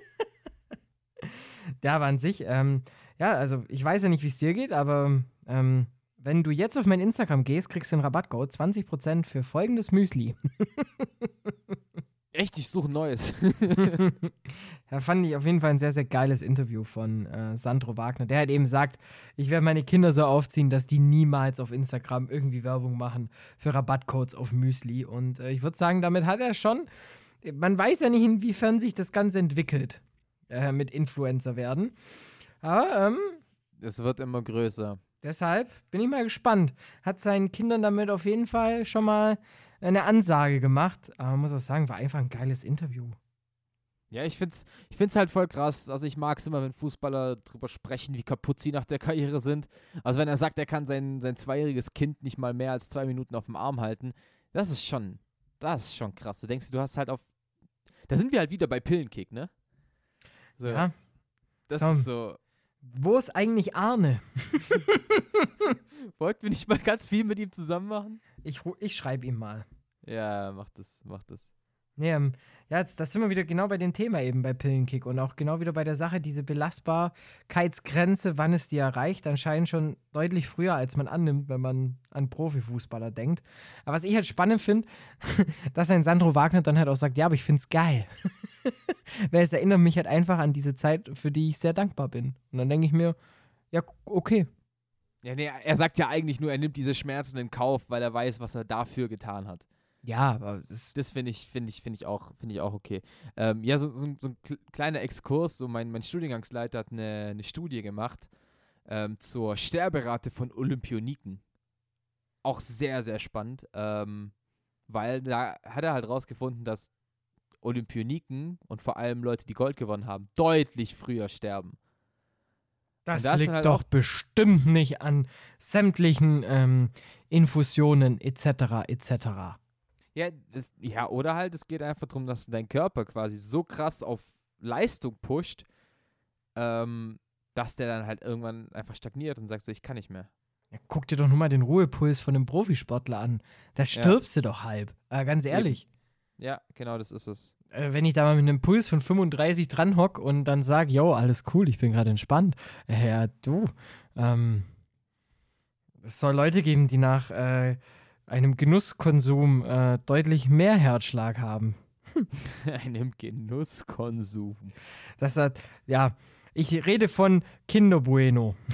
Ja, aber an sich, ähm, ja, also ich weiß ja nicht, wie es dir geht, aber ähm, wenn du jetzt auf mein Instagram gehst, kriegst du einen Rabattcode 20% für folgendes Müsli. Echt, ich suche neues. da fand ich auf jeden Fall ein sehr, sehr geiles Interview von äh, Sandro Wagner, der halt eben sagt, ich werde meine Kinder so aufziehen, dass die niemals auf Instagram irgendwie Werbung machen für Rabattcodes auf Müsli. Und äh, ich würde sagen, damit hat er schon, man weiß ja nicht, inwiefern sich das Ganze entwickelt äh, mit Influencer werden. Aber ähm, Es wird immer größer. Deshalb bin ich mal gespannt. Hat seinen Kindern damit auf jeden Fall schon mal eine Ansage gemacht. Aber man muss auch sagen, war einfach ein geiles Interview. Ja, ich find's, ich find's halt voll krass. Also ich mag es immer, wenn Fußballer drüber sprechen, wie kaputt sie nach der Karriere sind. Also wenn er sagt, er kann sein, sein zweijähriges Kind nicht mal mehr als zwei Minuten auf dem Arm halten, das ist schon, das ist schon krass. Du denkst, du hast halt auf. Da sind wir halt wieder bei Pillenkick, ne? So, Ja. Das Tom. ist so. Wo ist eigentlich Arne? Wollten wir nicht mal ganz viel mit ihm zusammen machen? Ich, ich schreibe ihm mal. Ja, mach das, mach das. Nee, ähm, ja, jetzt, das sind wir wieder genau bei dem Thema eben bei Pillenkick und auch genau wieder bei der Sache, diese Belastbarkeitsgrenze, wann ist die erreicht, anscheinend schon deutlich früher, als man annimmt, wenn man an Profifußballer denkt. Aber was ich halt spannend finde, dass ein Sandro Wagner dann halt auch sagt, ja, aber ich find's geil. Weil es erinnert mich halt einfach an diese Zeit, für die ich sehr dankbar bin. Und dann denke ich mir, ja, okay. Ja, nee, er sagt ja eigentlich nur, er nimmt diese Schmerzen in Kauf, weil er weiß, was er dafür getan hat. Ja, aber das, Das finde ich, finde ich, finde ich auch, finde ich auch okay. Ähm, ja, so, so, ein- so ein kl- kleiner Exkurs. So mein, mein Studiengangsleiter hat eine, eine Studie gemacht ähm, zur Sterberate von Olympioniken. Auch sehr, sehr spannend, ähm, weil da hat er halt rausgefunden, dass Olympioniken und vor allem Leute, die Gold gewonnen haben, deutlich früher sterben. Das da ist liegt halt doch bestimmt nicht an sämtlichen ähm, Infusionen etc. etc. Ja, es, ja, oder halt, es geht einfach darum, dass dein Körper quasi so krass auf Leistung pusht, ähm, dass der dann halt irgendwann einfach stagniert und sagt so, ich kann nicht mehr. Ja, guck dir doch nur mal den Ruhepuls von einem Profisportler an. Da stirbst du doch halb. Äh, ganz ehrlich. Ja, genau, das ist es. Äh, wenn ich da mal mit einem Puls von 35 dran hock und dann sage, yo, alles cool, ich bin gerade entspannt. Ja, du. Ähm, es soll Leute geben, die nach äh, einem Genusskonsum äh, deutlich mehr Herzschlag haben. Einem Genusskonsum. Das hat, ja, ich rede von Kinder Bueno.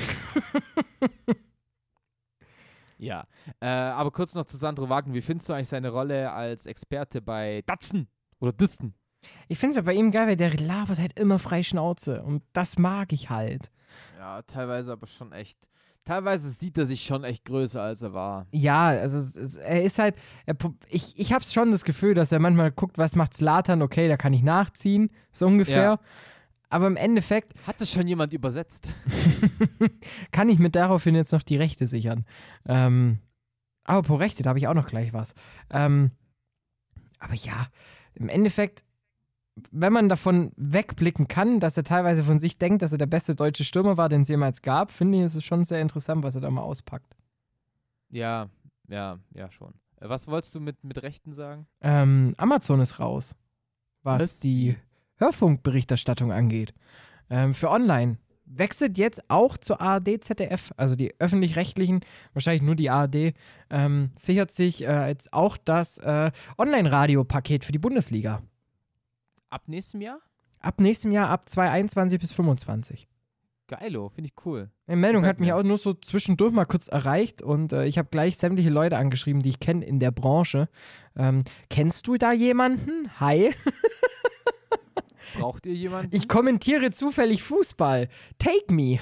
Ja, äh, aber kurz noch zu Sandro Wagner. Wie findest du eigentlich seine Rolle als Experte bei Datsen oder Disten? Ich finde es ja bei ihm geil, weil der labert halt immer frei Schnauze und das mag ich halt. Ja, teilweise aber schon echt. Teilweise sieht er sich schon echt größer, als er war. Ja, also es, es, er ist halt, er, ich, ich habe schon das Gefühl, dass er manchmal guckt, was macht Slatan, okay, da kann ich nachziehen, so ungefähr. Ja. Aber im Endeffekt Hat das schon jemand übersetzt? kann ich mir daraufhin jetzt noch die Rechte sichern. Ähm, aber pro Rechte, da habe ich auch noch gleich was. Ähm, aber ja, im Endeffekt, wenn man davon wegblicken kann, dass er teilweise von sich denkt, dass er der beste deutsche Stürmer war, den es jemals gab, finde ich, ist es schon sehr interessant, was er da mal auspackt. Ja, ja, ja, schon. Äh, Was wolltest du mit, mit Rechten sagen? Ähm, Amazon ist raus, was, Was? die Hörfunkberichterstattung angeht. Ähm, für online. Wechselt jetzt auch zur ARD, ZDF, also die öffentlich-rechtlichen, wahrscheinlich nur die ARD, ähm, sichert sich äh, jetzt auch das äh, Online-Radio-Paket für die Bundesliga. Ab nächstem Jahr? Ab nächstem Jahr, ab 2021 bis 2025. Geilo, finde ich cool. Die Meldung Gefällt hat mich mir. auch nur so zwischendurch mal kurz erreicht und äh, ich habe gleich sämtliche Leute angeschrieben, die ich kenne in der Branche. Ähm, kennst du da jemanden? Hi. Braucht ihr jemanden? Ich kommentiere zufällig Fußball. Take me.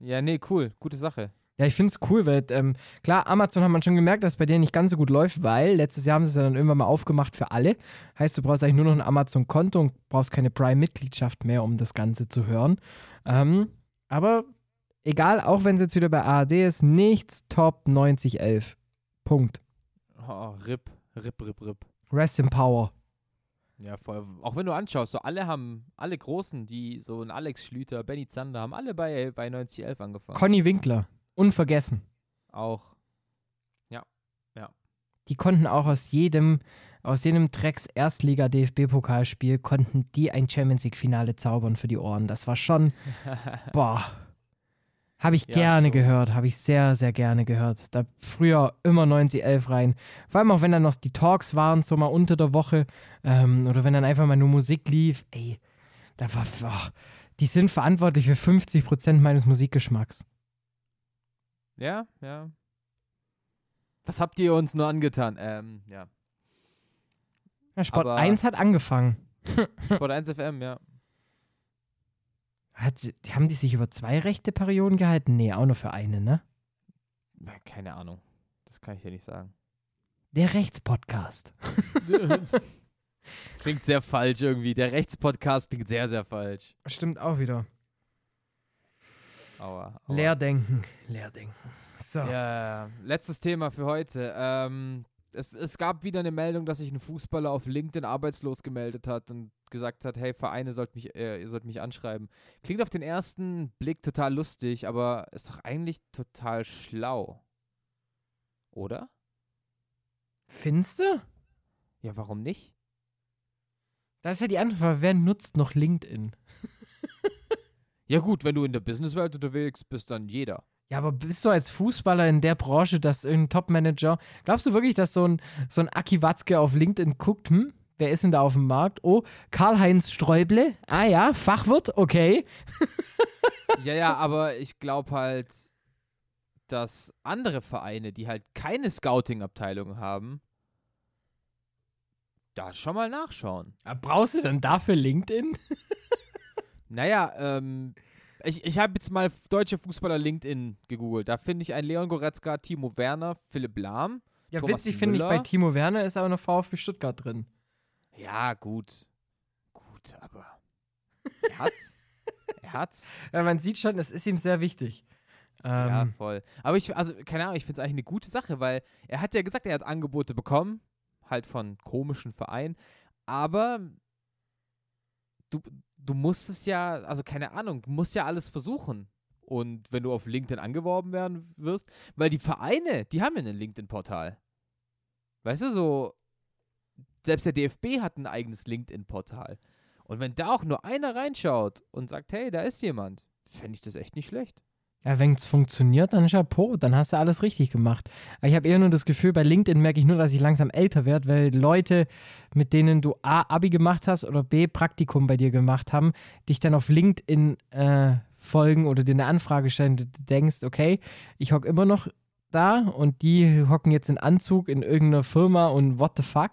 ja, nee, cool. Gute Sache. Ja, ich finde es cool, weil ähm, klar, Amazon hat man schon gemerkt, dass es bei denen nicht ganz so gut läuft, weil letztes Jahr haben sie es ja dann irgendwann mal aufgemacht für alle. Heißt, du brauchst eigentlich nur noch ein Amazon-Konto und brauchst keine Prime-Mitgliedschaft mehr, um das Ganze zu hören. Ähm, aber egal, auch wenn es jetzt wieder bei ARD ist, nichts Top 9011. Punkt. Oh, RIP, RIP, RIP, RIP. Rest in Power. Ja, voll. Auch wenn du anschaust, so alle haben, alle Großen, die so ein Alex Schlüter, Benny Zander, haben alle bei, bei 9011 angefangen. Conny Winkler. Unvergessen. auch. Die konnten auch aus jedem, aus jedem Drecks Erstliga-DFB-Pokalspiel konnten die ein Champions League-Finale zaubern für die Ohren. Das war schon, boah. Habe ich Ja, gerne schon. gehört, habe ich sehr, sehr gerne gehört. Da früher immer 90-11 rein. Vor allem auch, wenn dann noch die Talks waren, so mal unter der Woche. Ähm, oder wenn dann einfach mal nur Musik lief. Ey, da war, boah, die sind verantwortlich für 50% meines Musikgeschmacks. ja, ja. Was habt ihr uns nur angetan? Ähm, ja. Ja, Sport Aber- 1 hat angefangen. Sport 1 FM, ja. Hat, haben die sich über zwei rechte Perioden gehalten? Nee, auch nur für eine, ne? Na, Keine Ahnung. Das kann ich dir nicht sagen. Der Rechtspodcast. klingt sehr falsch irgendwie. Der Rechtspodcast klingt sehr, sehr falsch. Stimmt auch wieder. Aua. aua. Leerdenken. Leerdenken. So. Ja, letztes Thema für heute. Ähm, es, es gab wieder eine Meldung, dass sich ein Fußballer auf LinkedIn arbeitslos gemeldet hat und gesagt hat, hey, Vereine sollt mich, äh, ihr sollt mich anschreiben. Klingt auf den ersten Blick total lustig, aber ist doch eigentlich total schlau. Oder? Findest du? Ja, warum nicht? Das ist ja die Frage. Wer nutzt noch LinkedIn? Ja gut, wenn du in der Businesswelt unterwegs bist, dann jeder. Ja, aber bist du als Fußballer in der Branche, dass irgendein Topmanager, glaubst du wirklich, dass so ein, so ein Aki Watzke auf LinkedIn guckt, hm, wer ist denn da auf dem Markt? Oh, Karl-Heinz Sträuble? Ah ja, Fachwirt, okay. ja, ja, aber ich glaube halt, dass andere Vereine, die halt keine Scouting-Abteilung haben, da schon mal nachschauen. Aber brauchst du dann dafür LinkedIn? Naja, ähm, ich, ich habe jetzt mal deutsche Fußballer LinkedIn gegoogelt. Da finde ich einen Leon Goretzka, Timo Werner, Philipp Lahm. Ja, Thomas witzig finde ich, bei Timo Werner ist aber noch VfB Stuttgart drin. Ja, gut. Gut, aber er hat's. er hat's. Ja, man sieht schon, es ist ihm sehr wichtig. Ja, Ähm, voll. Aber ich, also, keine Ahnung, ich finde es eigentlich eine gute Sache, weil er hat ja gesagt, er hat Angebote bekommen, halt von komischen Vereinen, aber du, du musst es ja, also keine Ahnung, du musst ja alles versuchen. Und wenn du auf LinkedIn angeworben werden wirst, weil die Vereine, die haben ja ein LinkedIn-Portal. Weißt du, so, selbst der DFB hat ein eigenes LinkedIn-Portal. Und wenn da auch nur einer reinschaut und sagt, hey, da ist jemand, fände ich das echt nicht schlecht. Ja, wenn es funktioniert, dann Chapeau, dann hast du alles richtig gemacht. Ich habe eher nur das Gefühl, bei LinkedIn merke ich nur, dass ich langsam älter werde, weil Leute, mit denen du A, Abi gemacht hast oder B, Praktikum bei dir gemacht haben, dich dann auf LinkedIn äh, folgen oder dir eine Anfrage stellen, du denkst, okay, ich hocke immer noch da und die hocken jetzt in Anzug in irgendeiner Firma und what the fuck.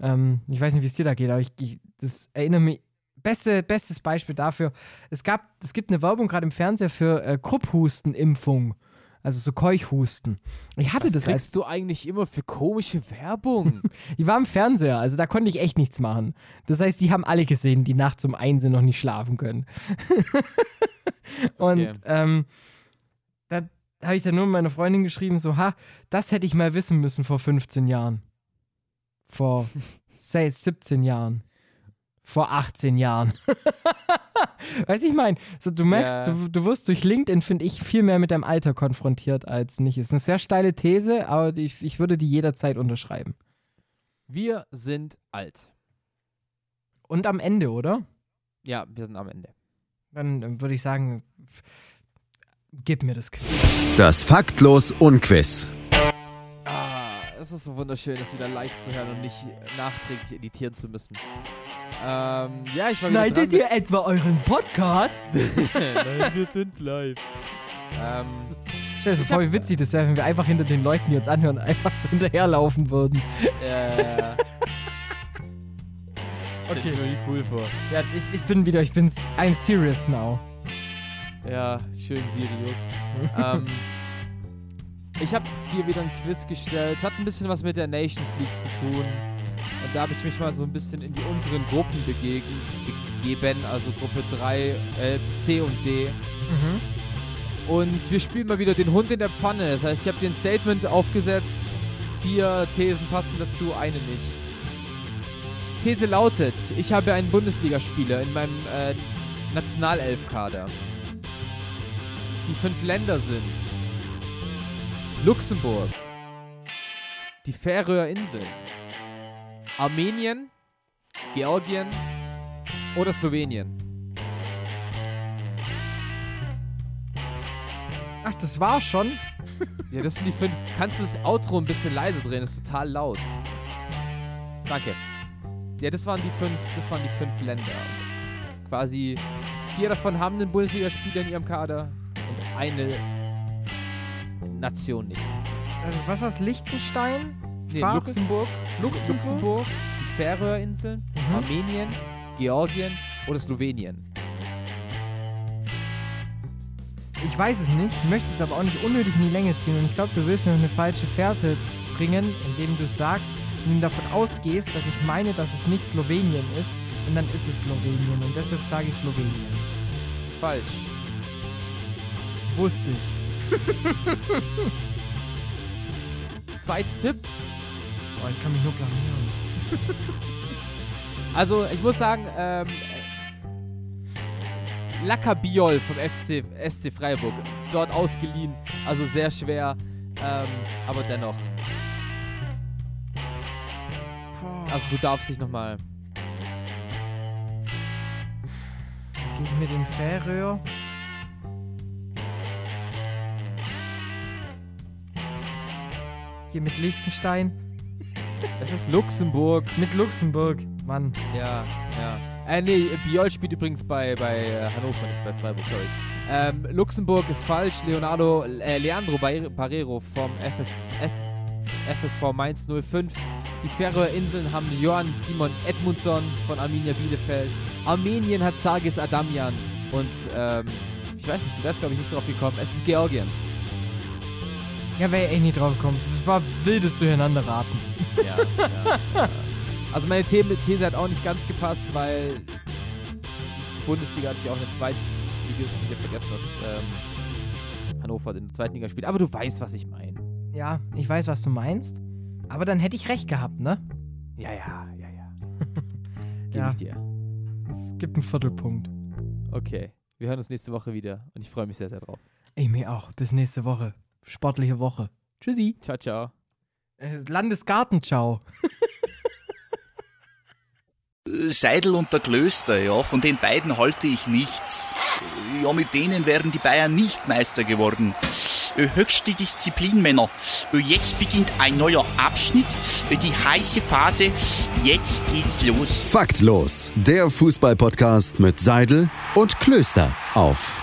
Ähm, ich weiß nicht, wie es dir da geht, aber ich, ich das erinnere mich. Beste, bestes Beispiel dafür, es gab, es gibt eine Werbung gerade im Fernseher für äh, Krupphusten-Impfung. Also so Keuchhusten. Ich hatte Was das als. kriegst du eigentlich immer für komische Werbung? Die war im Fernseher, also da konnte ich echt nichts machen. Das heißt, die haben alle gesehen, die nachts um eins noch nicht schlafen können. Und Okay. ähm, da habe ich dann nur meiner Freundin geschrieben: so, ha, das hätte ich mal wissen müssen vor 15 Jahren. Vor say, 17 Jahren. Vor 18 Jahren. weißt du, ich meine, so, du merkst, Ja. du, du wirst durch LinkedIn, finde ich, viel mehr mit deinem Alter konfrontiert als nicht. Ist eine sehr steile These, aber ich, ich würde die jederzeit unterschreiben. Wir sind alt. Und am Ende, oder? Ja, wir sind am Ende. Dann, dann würde ich sagen, gib mir das Quiz. Das Faktlos Unquiz. Es ist so wunderschön, es wieder live zu hören und nicht nachträglich editieren zu müssen. Ähm, ja, ich war dran ihr etwa euren Podcast? Nein, wir sind live. Ähm, Stell dir Ich vor, wie witzig das wäre, wenn wir einfach hinter den Leuten, die uns anhören, einfach so hinterherlaufen würden. äh. Stell Okay. ich mir cool vor. Ja, ich, ich bin wieder, ich bin, I'm serious now. Ja, schön Sirius. ähm, ich habe dir wieder ein Quiz gestellt. Es hat ein bisschen was mit der Nations League zu tun. Und da habe ich mich mal so ein bisschen in die unteren Gruppen begegen, begeben, also Gruppe 3, äh, C und D. Mhm. Und wir spielen mal wieder den Hund in der Pfanne. Das heißt, ich habe dir ein Statement aufgesetzt. Vier Thesen passen dazu, eine nicht. These lautet, ich habe einen Bundesligaspieler in meinem äh, Nationalelfkader. Die fünf Länder sind Luxemburg, die Färöer Inseln, Armenien, Georgien oder Slowenien. Ach, das war schon? Ja, das sind die fünf. Kannst du das Outro ein bisschen leise drehen? Das ist total laut. Danke. Ja, das waren die fünf, das waren die fünf Länder. Und quasi vier davon haben einen Bundesligaspieler in ihrem Kader und eine Nation nicht. Also, was war's? Liechtenstein? Nee, Luxemburg, Luxemburg? Luxemburg, die Färöerinseln, Mhm. Armenien, Georgien oder Slowenien. Ich weiß es nicht, möchte es aber auch nicht unnötig in die Länge ziehen. Und ich glaube, du willst mir eine falsche Fährte bringen, indem du sagst, du davon ausgehst, dass ich meine, dass es nicht Slowenien ist. Und dann ist es Slowenien. Und deshalb sage ich Slowenien. Falsch. Wusste ich. Zweiter Tipp. Oh, ich kann mich nur blamieren. Also, ich muss sagen, ähm, Lakabiol vom FC, SC Freiburg, dort ausgeliehen, also sehr schwer, ähm, aber dennoch. Also, du darfst dich nochmal. Gehe ich mit den Färöer? Gehe mit Liechtenstein. Es ist Luxemburg. Mit Luxemburg. Mann. Ja, ja. Äh, nee, Biol spielt übrigens bei, bei äh, Hannover, nicht bei Freiburg, sorry. Ähm, Luxemburg ist falsch. Leonardo, äh, Leandro Barrero vom FSS, FSV Mainz 05. Die Färöerinseln haben Johann Simon Edmundsson von Arminia Bielefeld. Armenien hat Sargis Adamian. Und ähm, ich weiß nicht, du wärst glaube ich nicht drauf gekommen. Es ist Georgien. Ja, wäre echt nicht drauf gekommen. Es war wildes Durcheinanderraten. Ja, ja, ja. Also meine These hat auch nicht ganz gepasst, weil die Bundesliga hat sich auch eine Zweitligisten. Ich habe vergessen, dass ähm, Hannover in der zweiten Liga spielt. Aber du weißt, was ich meine. Ja, ich weiß, was du meinst. Aber dann hätte ich recht gehabt, ne? Ja, ja, ja, ja. Gebe Ja. ich dir. Es gibt einen Viertelpunkt. Okay. Wir hören uns nächste Woche wieder und ich freue mich sehr, sehr drauf. Ich mir auch. Bis nächste Woche. Sportliche Woche. Tschüssi. Ciao, ciao. Äh, Landesgartenschau. Seidel und der Klöster, ja, von den beiden halte ich nichts. Ja, mit denen wären die Bayern nicht Meister geworden. Äh, Höchste Disziplin, Männer. Äh, Jetzt beginnt ein neuer Abschnitt, äh, die heiße Phase. Jetzt geht's los. Faktlos, der Fußballpodcast mit Seidel und Klöster auf